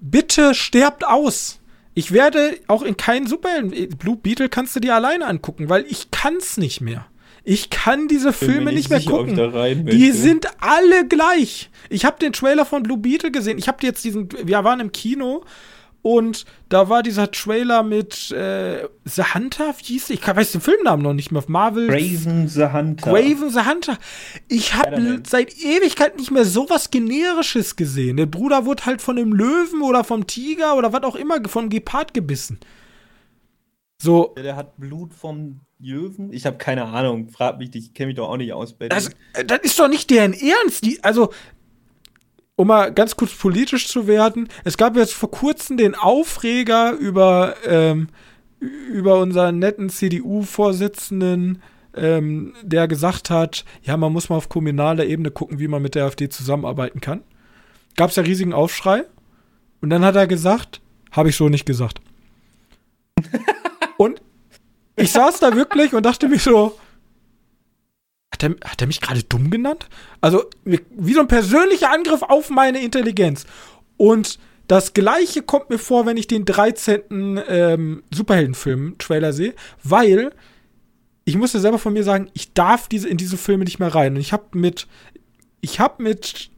Bitte sterbt aus. Ich werde auch in keinen Superhelden. Blue Beetle kannst du dir alleine angucken, weil ich kann's nicht mehr. Ich kann diese Filme nicht, nicht mehr gucken. Die sind alle gleich. Ich habe den Trailer von Blue Beetle gesehen. Ich habe jetzt diesen, wir waren im Kino und da war dieser Trailer mit äh, The Hunter, wie hieß der? Ich weiß den Filmnamen noch nicht mehr. Marvel. Raven the Hunter. Raven the Hunter. Ich habe seit Ewigkeit nicht mehr sowas Generisches gesehen. Der Bruder wurde halt von einem Löwen oder vom Tiger oder was auch immer, vom Gepard gebissen. So. Der, der hat Blut vom Jöwen? Ich habe keine Ahnung. Frag mich, ich kenne mich doch auch nicht aus. Bei das, äh, das ist doch nicht deren Ernst. Die, also, um mal ganz kurz politisch zu werden, es gab jetzt vor kurzem den Aufreger über, ähm, über unseren netten CDU-Vorsitzenden, ähm, der gesagt hat, ja, man muss mal auf kommunaler Ebene gucken, wie man mit der AfD zusammenarbeiten kann. Gab es ja riesigen Aufschrei. Und dann hat er gesagt, habe ich so nicht gesagt. ich saß da wirklich und dachte mir so, hat er, hat er mich gerade dumm genannt? Also, wie so ein persönlicher Angriff auf meine Intelligenz. Und das gleiche kommt mir vor, wenn ich den 13. Ähm, Superheldenfilm-Trailer sehe, weil ich musste selber von mir sagen, ich darf diese, in diese Filme nicht mehr rein. Und ich habe mit, ich habe mit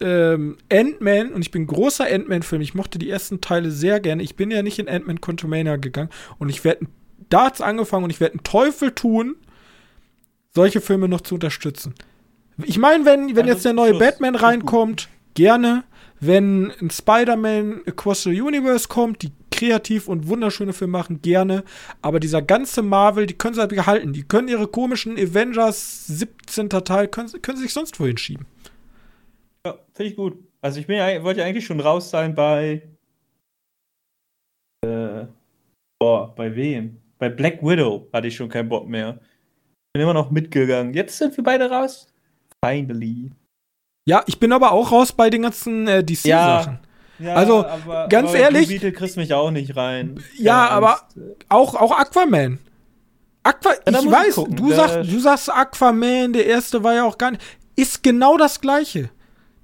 ähm, Ant-Man, und ich bin großer Ant-Man-Film, ich mochte die ersten Teile sehr gerne. Ich bin ja nicht in Ant-Man Quantumania gegangen und ich werde da hat's angefangen und ich werde einen Teufel tun, solche Filme noch zu unterstützen. Ich meine, wenn, wenn jetzt der neue Schluss. Batman reinkommt, gerne. Wenn ein Spider-Man Across the Universe kommt, die kreativ und wunderschöne Filme machen, gerne. Aber dieser ganze Marvel, die können sie halt behalten. Die können ihre komischen Avengers 17. Teil, können, können sie sich sonst wohin schieben. Ja, finde ich gut. Also ich bin wollte ja eigentlich schon raus sein bei. Äh, boah, bei wem? Bei Black Widow hatte ich schon keinen Bock mehr. Bin immer noch mitgegangen. Jetzt sind wir beide raus. Finally. Ja, ich bin aber auch raus bei den ganzen äh, DC-Sachen. Ja, ja, also, aber, ganz aber ehrlich. Beetle kriegst mich auch nicht rein. Ja, aber auch, auch Aquaman. Aqua, ja, ich weiß, ich du, sagst, du sagst Aquaman, der erste war ja auch gar nicht. Ist genau das Gleiche.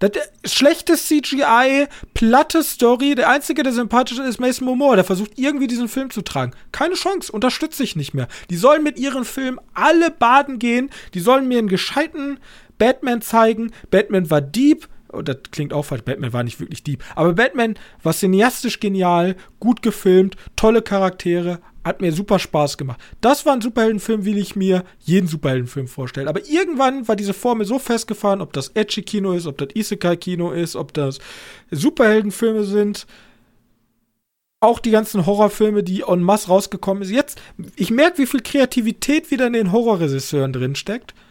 Das, schlechtes CGI, platte Story. Der einzige, der sympathisch ist, ist Mason Momoa. Der versucht irgendwie diesen Film zu tragen. Keine Chance, unterstütze ich nicht mehr. Die sollen mit ihren Filmen alle baden gehen. Die sollen mir einen gescheiten Batman zeigen. Batman war deep. Oh, das klingt auch falsch. Batman war nicht wirklich deep. Aber Batman war cineastisch genial, gut gefilmt, tolle Charaktere, hat mir super Spaß gemacht. Das war ein Superheldenfilm, wie ich mir jeden Superheldenfilm vorstelle. Aber irgendwann war diese Formel so festgefahren, ob das Edgy-Kino ist, ob das Isekai-Kino ist, ob das Superheldenfilme sind. Auch die ganzen Horrorfilme, die en masse rausgekommen sind. Jetzt, ich merke, wie viel Kreativität wieder in den Horrorregisseuren drinsteckt. steckt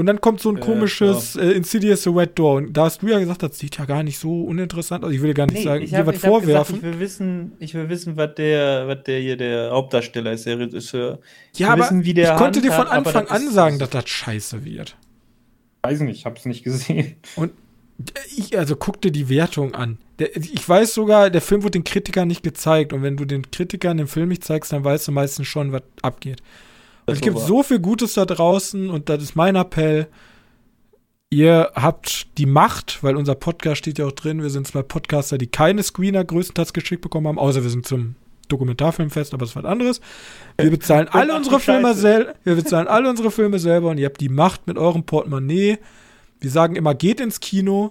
und dann kommt so ein komisches äh, Insidious The Red Door. Und da hast du ja gesagt, das sieht ja gar nicht so uninteressant aus. Ich will gar nicht nee, sagen, dir was vorwerfen. Gesagt, ich will wissen, ich will wissen, was der, was der hier der Hauptdarsteller ist, der Regisseur. Ja, aber wissen, ich konnte dir von Anfang an sagen, dass das scheiße wird. Weiß nicht, ich hab's nicht gesehen. Und Ich, also guck dir die Wertung an. Der, ich weiß sogar, der Film wurde den Kritikern nicht gezeigt. Und wenn du den Kritikern den Film nicht zeigst, dann weißt du meistens schon, was abgeht. Es gibt so viel Gutes da draußen und das ist mein Appell. Ihr habt die Macht, weil unser Podcast steht ja auch drin. Wir sind zwei Podcaster, die keine Screener größtenteils geschickt bekommen haben, außer wir sind zum Dokumentarfilmfest, aber das ist was anderes. Wir bezahlen alle unsere Filme selber. Wir bezahlen alle unsere Filme selber und ihr habt die Macht mit eurem Portemonnaie. Wir sagen immer, geht ins Kino,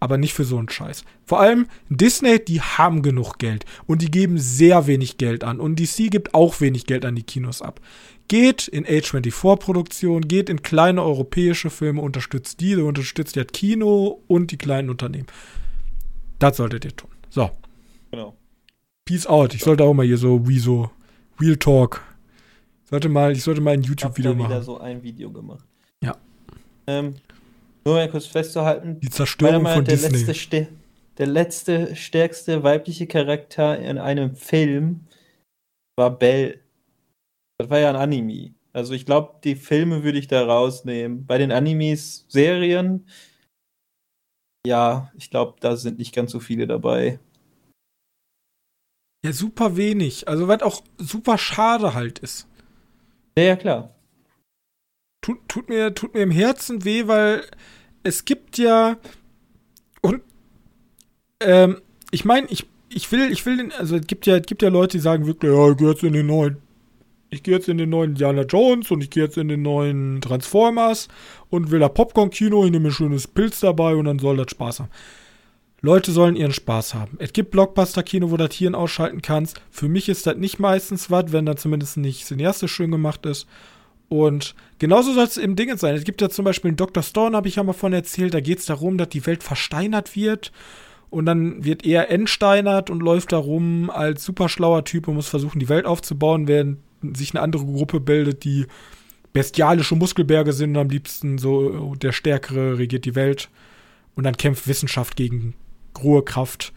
aber nicht für so einen Scheiß. Vor allem Disney, die haben genug Geld und die geben sehr wenig Geld an und DC gibt auch wenig Geld an die Kinos ab. Geht in A24-Produktion, geht in kleine europäische Filme, unterstützt diese, unterstützt das Kino und die kleinen Unternehmen. Das solltet ihr tun. So. Genau. Peace out. Ich sollte auch mal hier so wie so Real Talk. Sollte mal, ich sollte mal ein YouTube-Video machen. Ich wieder so ein Video gemacht. Ja. Ähm, nur mal kurz festzuhalten. Die Zerstörung von der Disney. Letzte, der letzte, stärkste weibliche Charakter in einem Film war Belle. Das war ja ein Anime. Also ich glaube, die Filme würde ich da rausnehmen. Bei den Animes, Serien, ja, ich glaube, da sind nicht ganz so viele dabei. Ja, super wenig. Also, was auch super schade halt ist. Ja, ja klar. Tut, tut, mir, tut mir im Herzen weh, weil es gibt ja. Und. Ähm, ich meine, ich, ich will, ich will den, also es gibt ja, es gibt ja Leute, die sagen wirklich, ja, jetzt in den neuen, ich gehe jetzt in den neuen Indiana Jones und ich gehe jetzt in den neuen Transformers und will da Popcorn-Kino, ich nehme ein schönes Pilz dabei und dann soll das Spaß haben. Leute sollen ihren Spaß haben. Es gibt Blockbuster-Kino, wo du das Hirn ausschalten kannst. Für mich ist das nicht meistens was, wenn da zumindest nicht Cineaste schön gemacht ist. Und genauso soll es im Ding sein. Es gibt ja zum Beispiel einen Dr. Stone, habe ich ja mal von erzählt. Da geht es darum, dass die Welt versteinert wird. Und dann wird er entsteinert und läuft da rum als super schlauer Typ und muss versuchen, die Welt aufzubauen, während sich eine andere Gruppe bildet, die bestialische Muskelberge sind und am liebsten so der Stärkere regiert die Welt. Und dann kämpft Wissenschaft gegen rohe Kraft.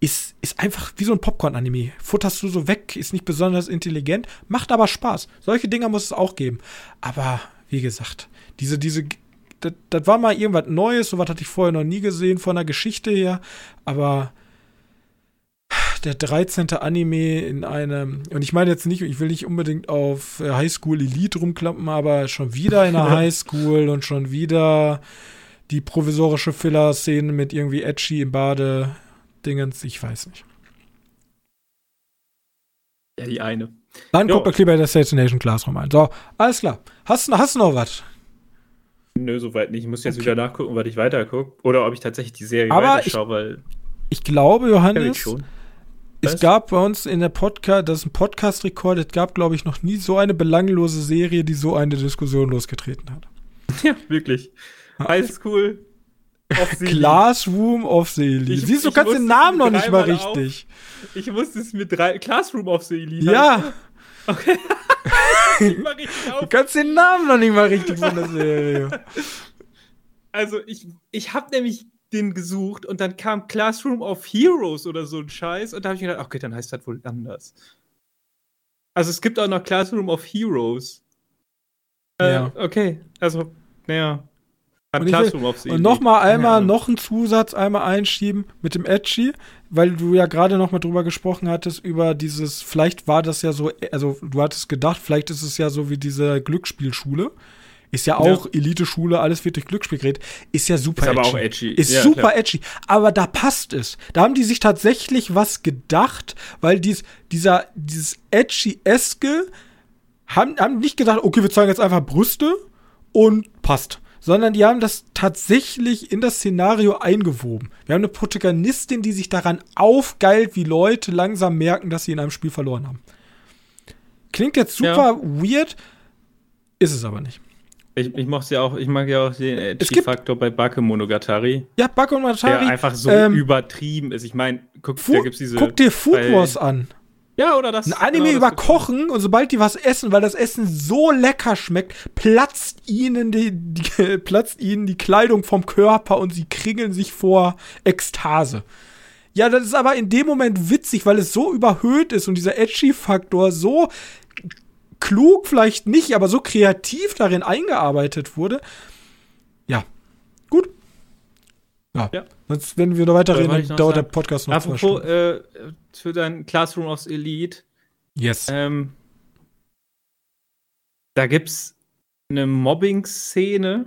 Ist, ist einfach wie so ein Popcorn-Anime. Futterst du so weg, ist nicht besonders intelligent, macht aber Spaß. Solche Dinger muss es auch geben. Aber wie gesagt, diese, diese, das, war mal irgendwas Neues, sowas hatte ich vorher noch nie gesehen von der Geschichte her. Aber der 13. Anime in einem, und ich meine jetzt nicht, ich will nicht unbedingt auf High School Elite rumklappen, aber schon wieder in der High School und schon wieder die provisorische Filler-Szene mit irgendwie Edgy im Bade-Dingens, ich weiß nicht. Ja, die eine. Dann jo. guckt man lieber der Assassination Classroom ein. So, alles klar. Hast, hast du noch was? Nö, soweit nicht. Ich muss jetzt okay. wieder nachgucken, was ich weiter gucke. Oder ob ich tatsächlich die Serie Aber weiterschaue, weil. Ich glaube, Johannes. Es gab bei uns in der Podcast, das ist ein Podcast-Rekord, es gab, glaube ich, noch nie so eine belanglose Serie, die so eine Diskussion losgetreten hat. Ja, wirklich. High School of the Classroom of the Elite. Siehst du, du kannst den Namen noch nicht mal richtig. Auf. Ich wusste es mit drei. Classroom of the Elite. Ja. Okay. du kannst den Namen noch nicht mal richtig von der Serie. Also, ich, ich habe nämlich den gesucht und dann kam Classroom of Heroes oder so ein Scheiß und da habe ich gedacht, okay, dann heißt das wohl anders. Also es gibt auch noch Classroom of Heroes. Äh, ja. Okay, also, naja. Und, will, und nochmal einmal ja. noch einen Zusatz einmal einschieben mit dem Edgy, weil du ja gerade noch mal drüber gesprochen hattest über dieses, vielleicht war das ja so, also du hattest gedacht, vielleicht ist es ja so wie diese Glücksspielschule. Ist ja auch ja. Elite-Schule, alles wird durch Glücksspiel geredet. Ist ja super ist edgy. aber auch edgy. Ist ja, super klar. edgy. Aber da passt es. Da haben die sich tatsächlich was gedacht, weil dies, dieser, dieses edgy-eske haben, haben nicht gedacht, okay, wir zeigen jetzt einfach Brüste und passt sondern die haben das tatsächlich in das Szenario eingewoben. Wir haben eine Protagonistin, die sich daran aufgeilt, wie Leute langsam merken, dass sie in einem Spiel verloren haben. Klingt jetzt super ja. weird, ist es aber nicht. Ich, ich mochte ja auch, ich mag ja auch den Edgy-Faktor bei Bakemonogatari. Ja, Bakemonogatari. Der einfach so ähm, übertrieben ist. Ich meine, guck, da gibt's diese. Guck dir Food Wars an. Ja, oder das. Ein Anime genau, über Kochen und sobald die was essen, weil das Essen so lecker schmeckt, platzt ihnen die, die, platzt ihnen die Kleidung vom Körper und sie kringeln sich vor Ekstase. Ja, das ist aber in dem Moment witzig, weil es so überhöht ist und dieser Edgy-Faktor so klug vielleicht nicht, aber so kreativ darin eingearbeitet wurde. Ja, gut. Ja. ja. Sonst, wenn wir noch weiterreden, dann dauert sagen. der Podcast noch Apropos, äh, für dein Classroom of Elite. Yes. Ähm, da gibt's eine Mobbing-Szene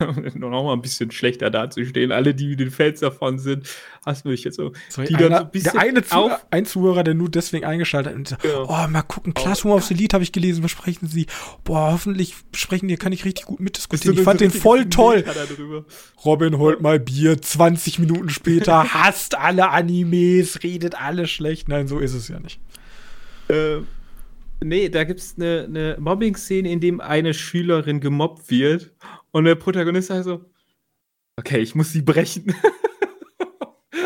noch mal ein bisschen schlechter dazustehen. Alle, die den Fans davon sind, hast du mich jetzt so. Sorry, die einer, so der eine Zuh ein Zuhörer, der nur deswegen eingeschaltet hat und so, ja. oh, mal gucken, Classroom of the Elite habe ich gelesen, besprechen sie. Boah, hoffentlich sprechen die, kann ich richtig gut mitdiskutieren. Ich fand den voll toll. Robin holt mal Bier, 20 Minuten später, hasst alle Animes, redet alle schlecht. Nein, so ist es ja nicht. Äh, nee, da gibt es eine, eine Mobbing-Szene, in dem eine Schülerin gemobbt wird und der Protagonist sagt so, okay, ich muss sie brechen.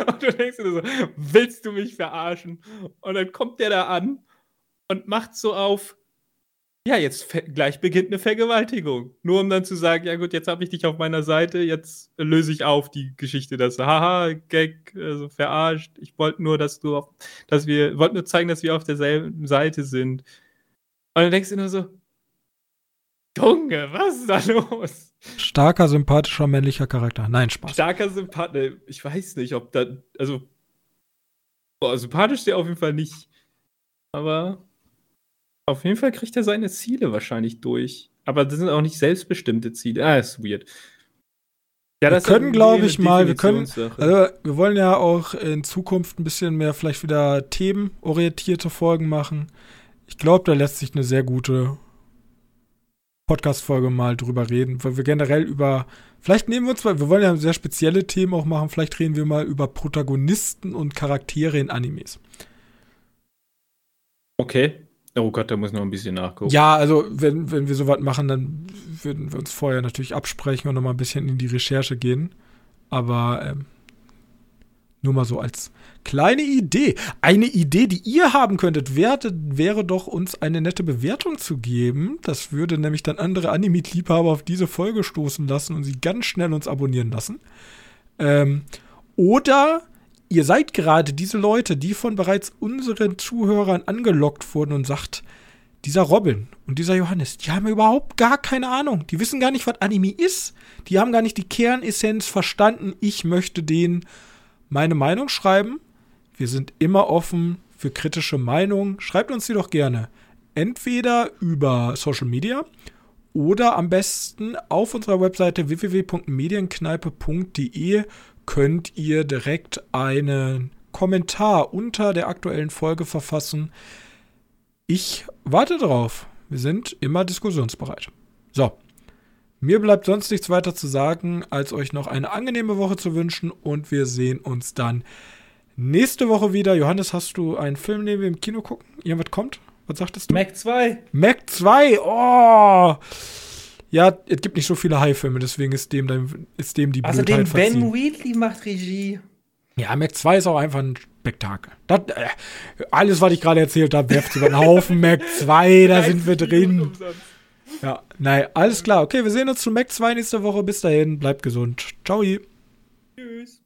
und du denkst dir so, willst du mich verarschen? Und dann kommt der da an und macht so auf, ja, jetzt gleich beginnt eine Vergewaltigung. Nur um dann zu sagen, ja gut, jetzt habe ich dich auf meiner Seite, jetzt löse ich auf die Geschichte, dass, haha, Gag, also verarscht. Ich wollte nur, dass du auf, dass wir, wollten nur zeigen, dass wir auf derselben Seite sind. Und dann denkst du nur so, Junge, was ist da los? Starker, sympathischer, männlicher Charakter. Nein, Spaß. Starker, sympathischer. Ich weiß nicht, ob da. Also. Boah, sympathisch ist der auf jeden Fall nicht. Aber. Auf jeden Fall kriegt er seine Ziele wahrscheinlich durch. Aber das sind auch nicht selbstbestimmte Ziele. Ah, ist weird. Ja, wir können, glaube ich, mal, wir können, also wir wollen ja auch in Zukunft ein bisschen mehr vielleicht wieder themenorientierte Folgen machen. Ich glaube, da lässt sich eine sehr gute Podcast-Folge mal drüber reden, weil wir generell über, vielleicht nehmen wir uns mal, wir wollen ja sehr spezielle Themen auch machen, vielleicht reden wir mal über Protagonisten und Charaktere in Animes. Okay. Oh Gott, da muss noch ein bisschen nachgucken. Ja, also wenn, wenn wir sowas machen, dann würden wir uns vorher natürlich absprechen und noch mal ein bisschen in die Recherche gehen. Aber ähm, nur mal so als kleine Idee. Eine Idee, die ihr haben könntet, wäre, wäre doch uns eine nette Bewertung zu geben. Das würde nämlich dann andere Anime-Liebhaber auf diese Folge stoßen lassen und sie ganz schnell uns abonnieren lassen. Ähm, oder ihr seid gerade diese Leute, die von bereits unseren Zuhörern angelockt wurden und sagt, dieser Robin und dieser Johannes, die haben überhaupt gar keine Ahnung. Die wissen gar nicht, was Anime ist. Die haben gar nicht die Kernessenz verstanden. Ich möchte denen meine Meinung schreiben. Wir sind immer offen für kritische Meinungen. Schreibt uns die doch gerne. Entweder über Social Media oder am besten auf unserer Webseite www.medienkneipe.de könnt ihr direkt einen Kommentar unter der aktuellen Folge verfassen. Ich warte drauf. Wir sind immer diskussionsbereit. So, mir bleibt sonst nichts weiter zu sagen, als euch noch eine angenehme Woche zu wünschen und wir sehen uns dann nächste Woche wieder. Johannes, hast du einen Film, den wir im Kino gucken? Irgendwas kommt? Was sagtest du? Mac 2. Mac 2, oh! Ja, es gibt nicht so viele High-Filme, deswegen ist dem, dann, ist dem die also Blödheit Also den Ben Wheatley macht Regie. Ja, Mac 2 ist auch einfach ein Spektakel. Das, äh, alles, was ich gerade erzählt habe, werft über den Haufen. Mac 2, da sind wir drin. Umsonst. Ja, nein, alles klar. Okay, wir sehen uns zu Mac 2 nächste Woche. Bis dahin, bleibt gesund. Ciao. Tschüss.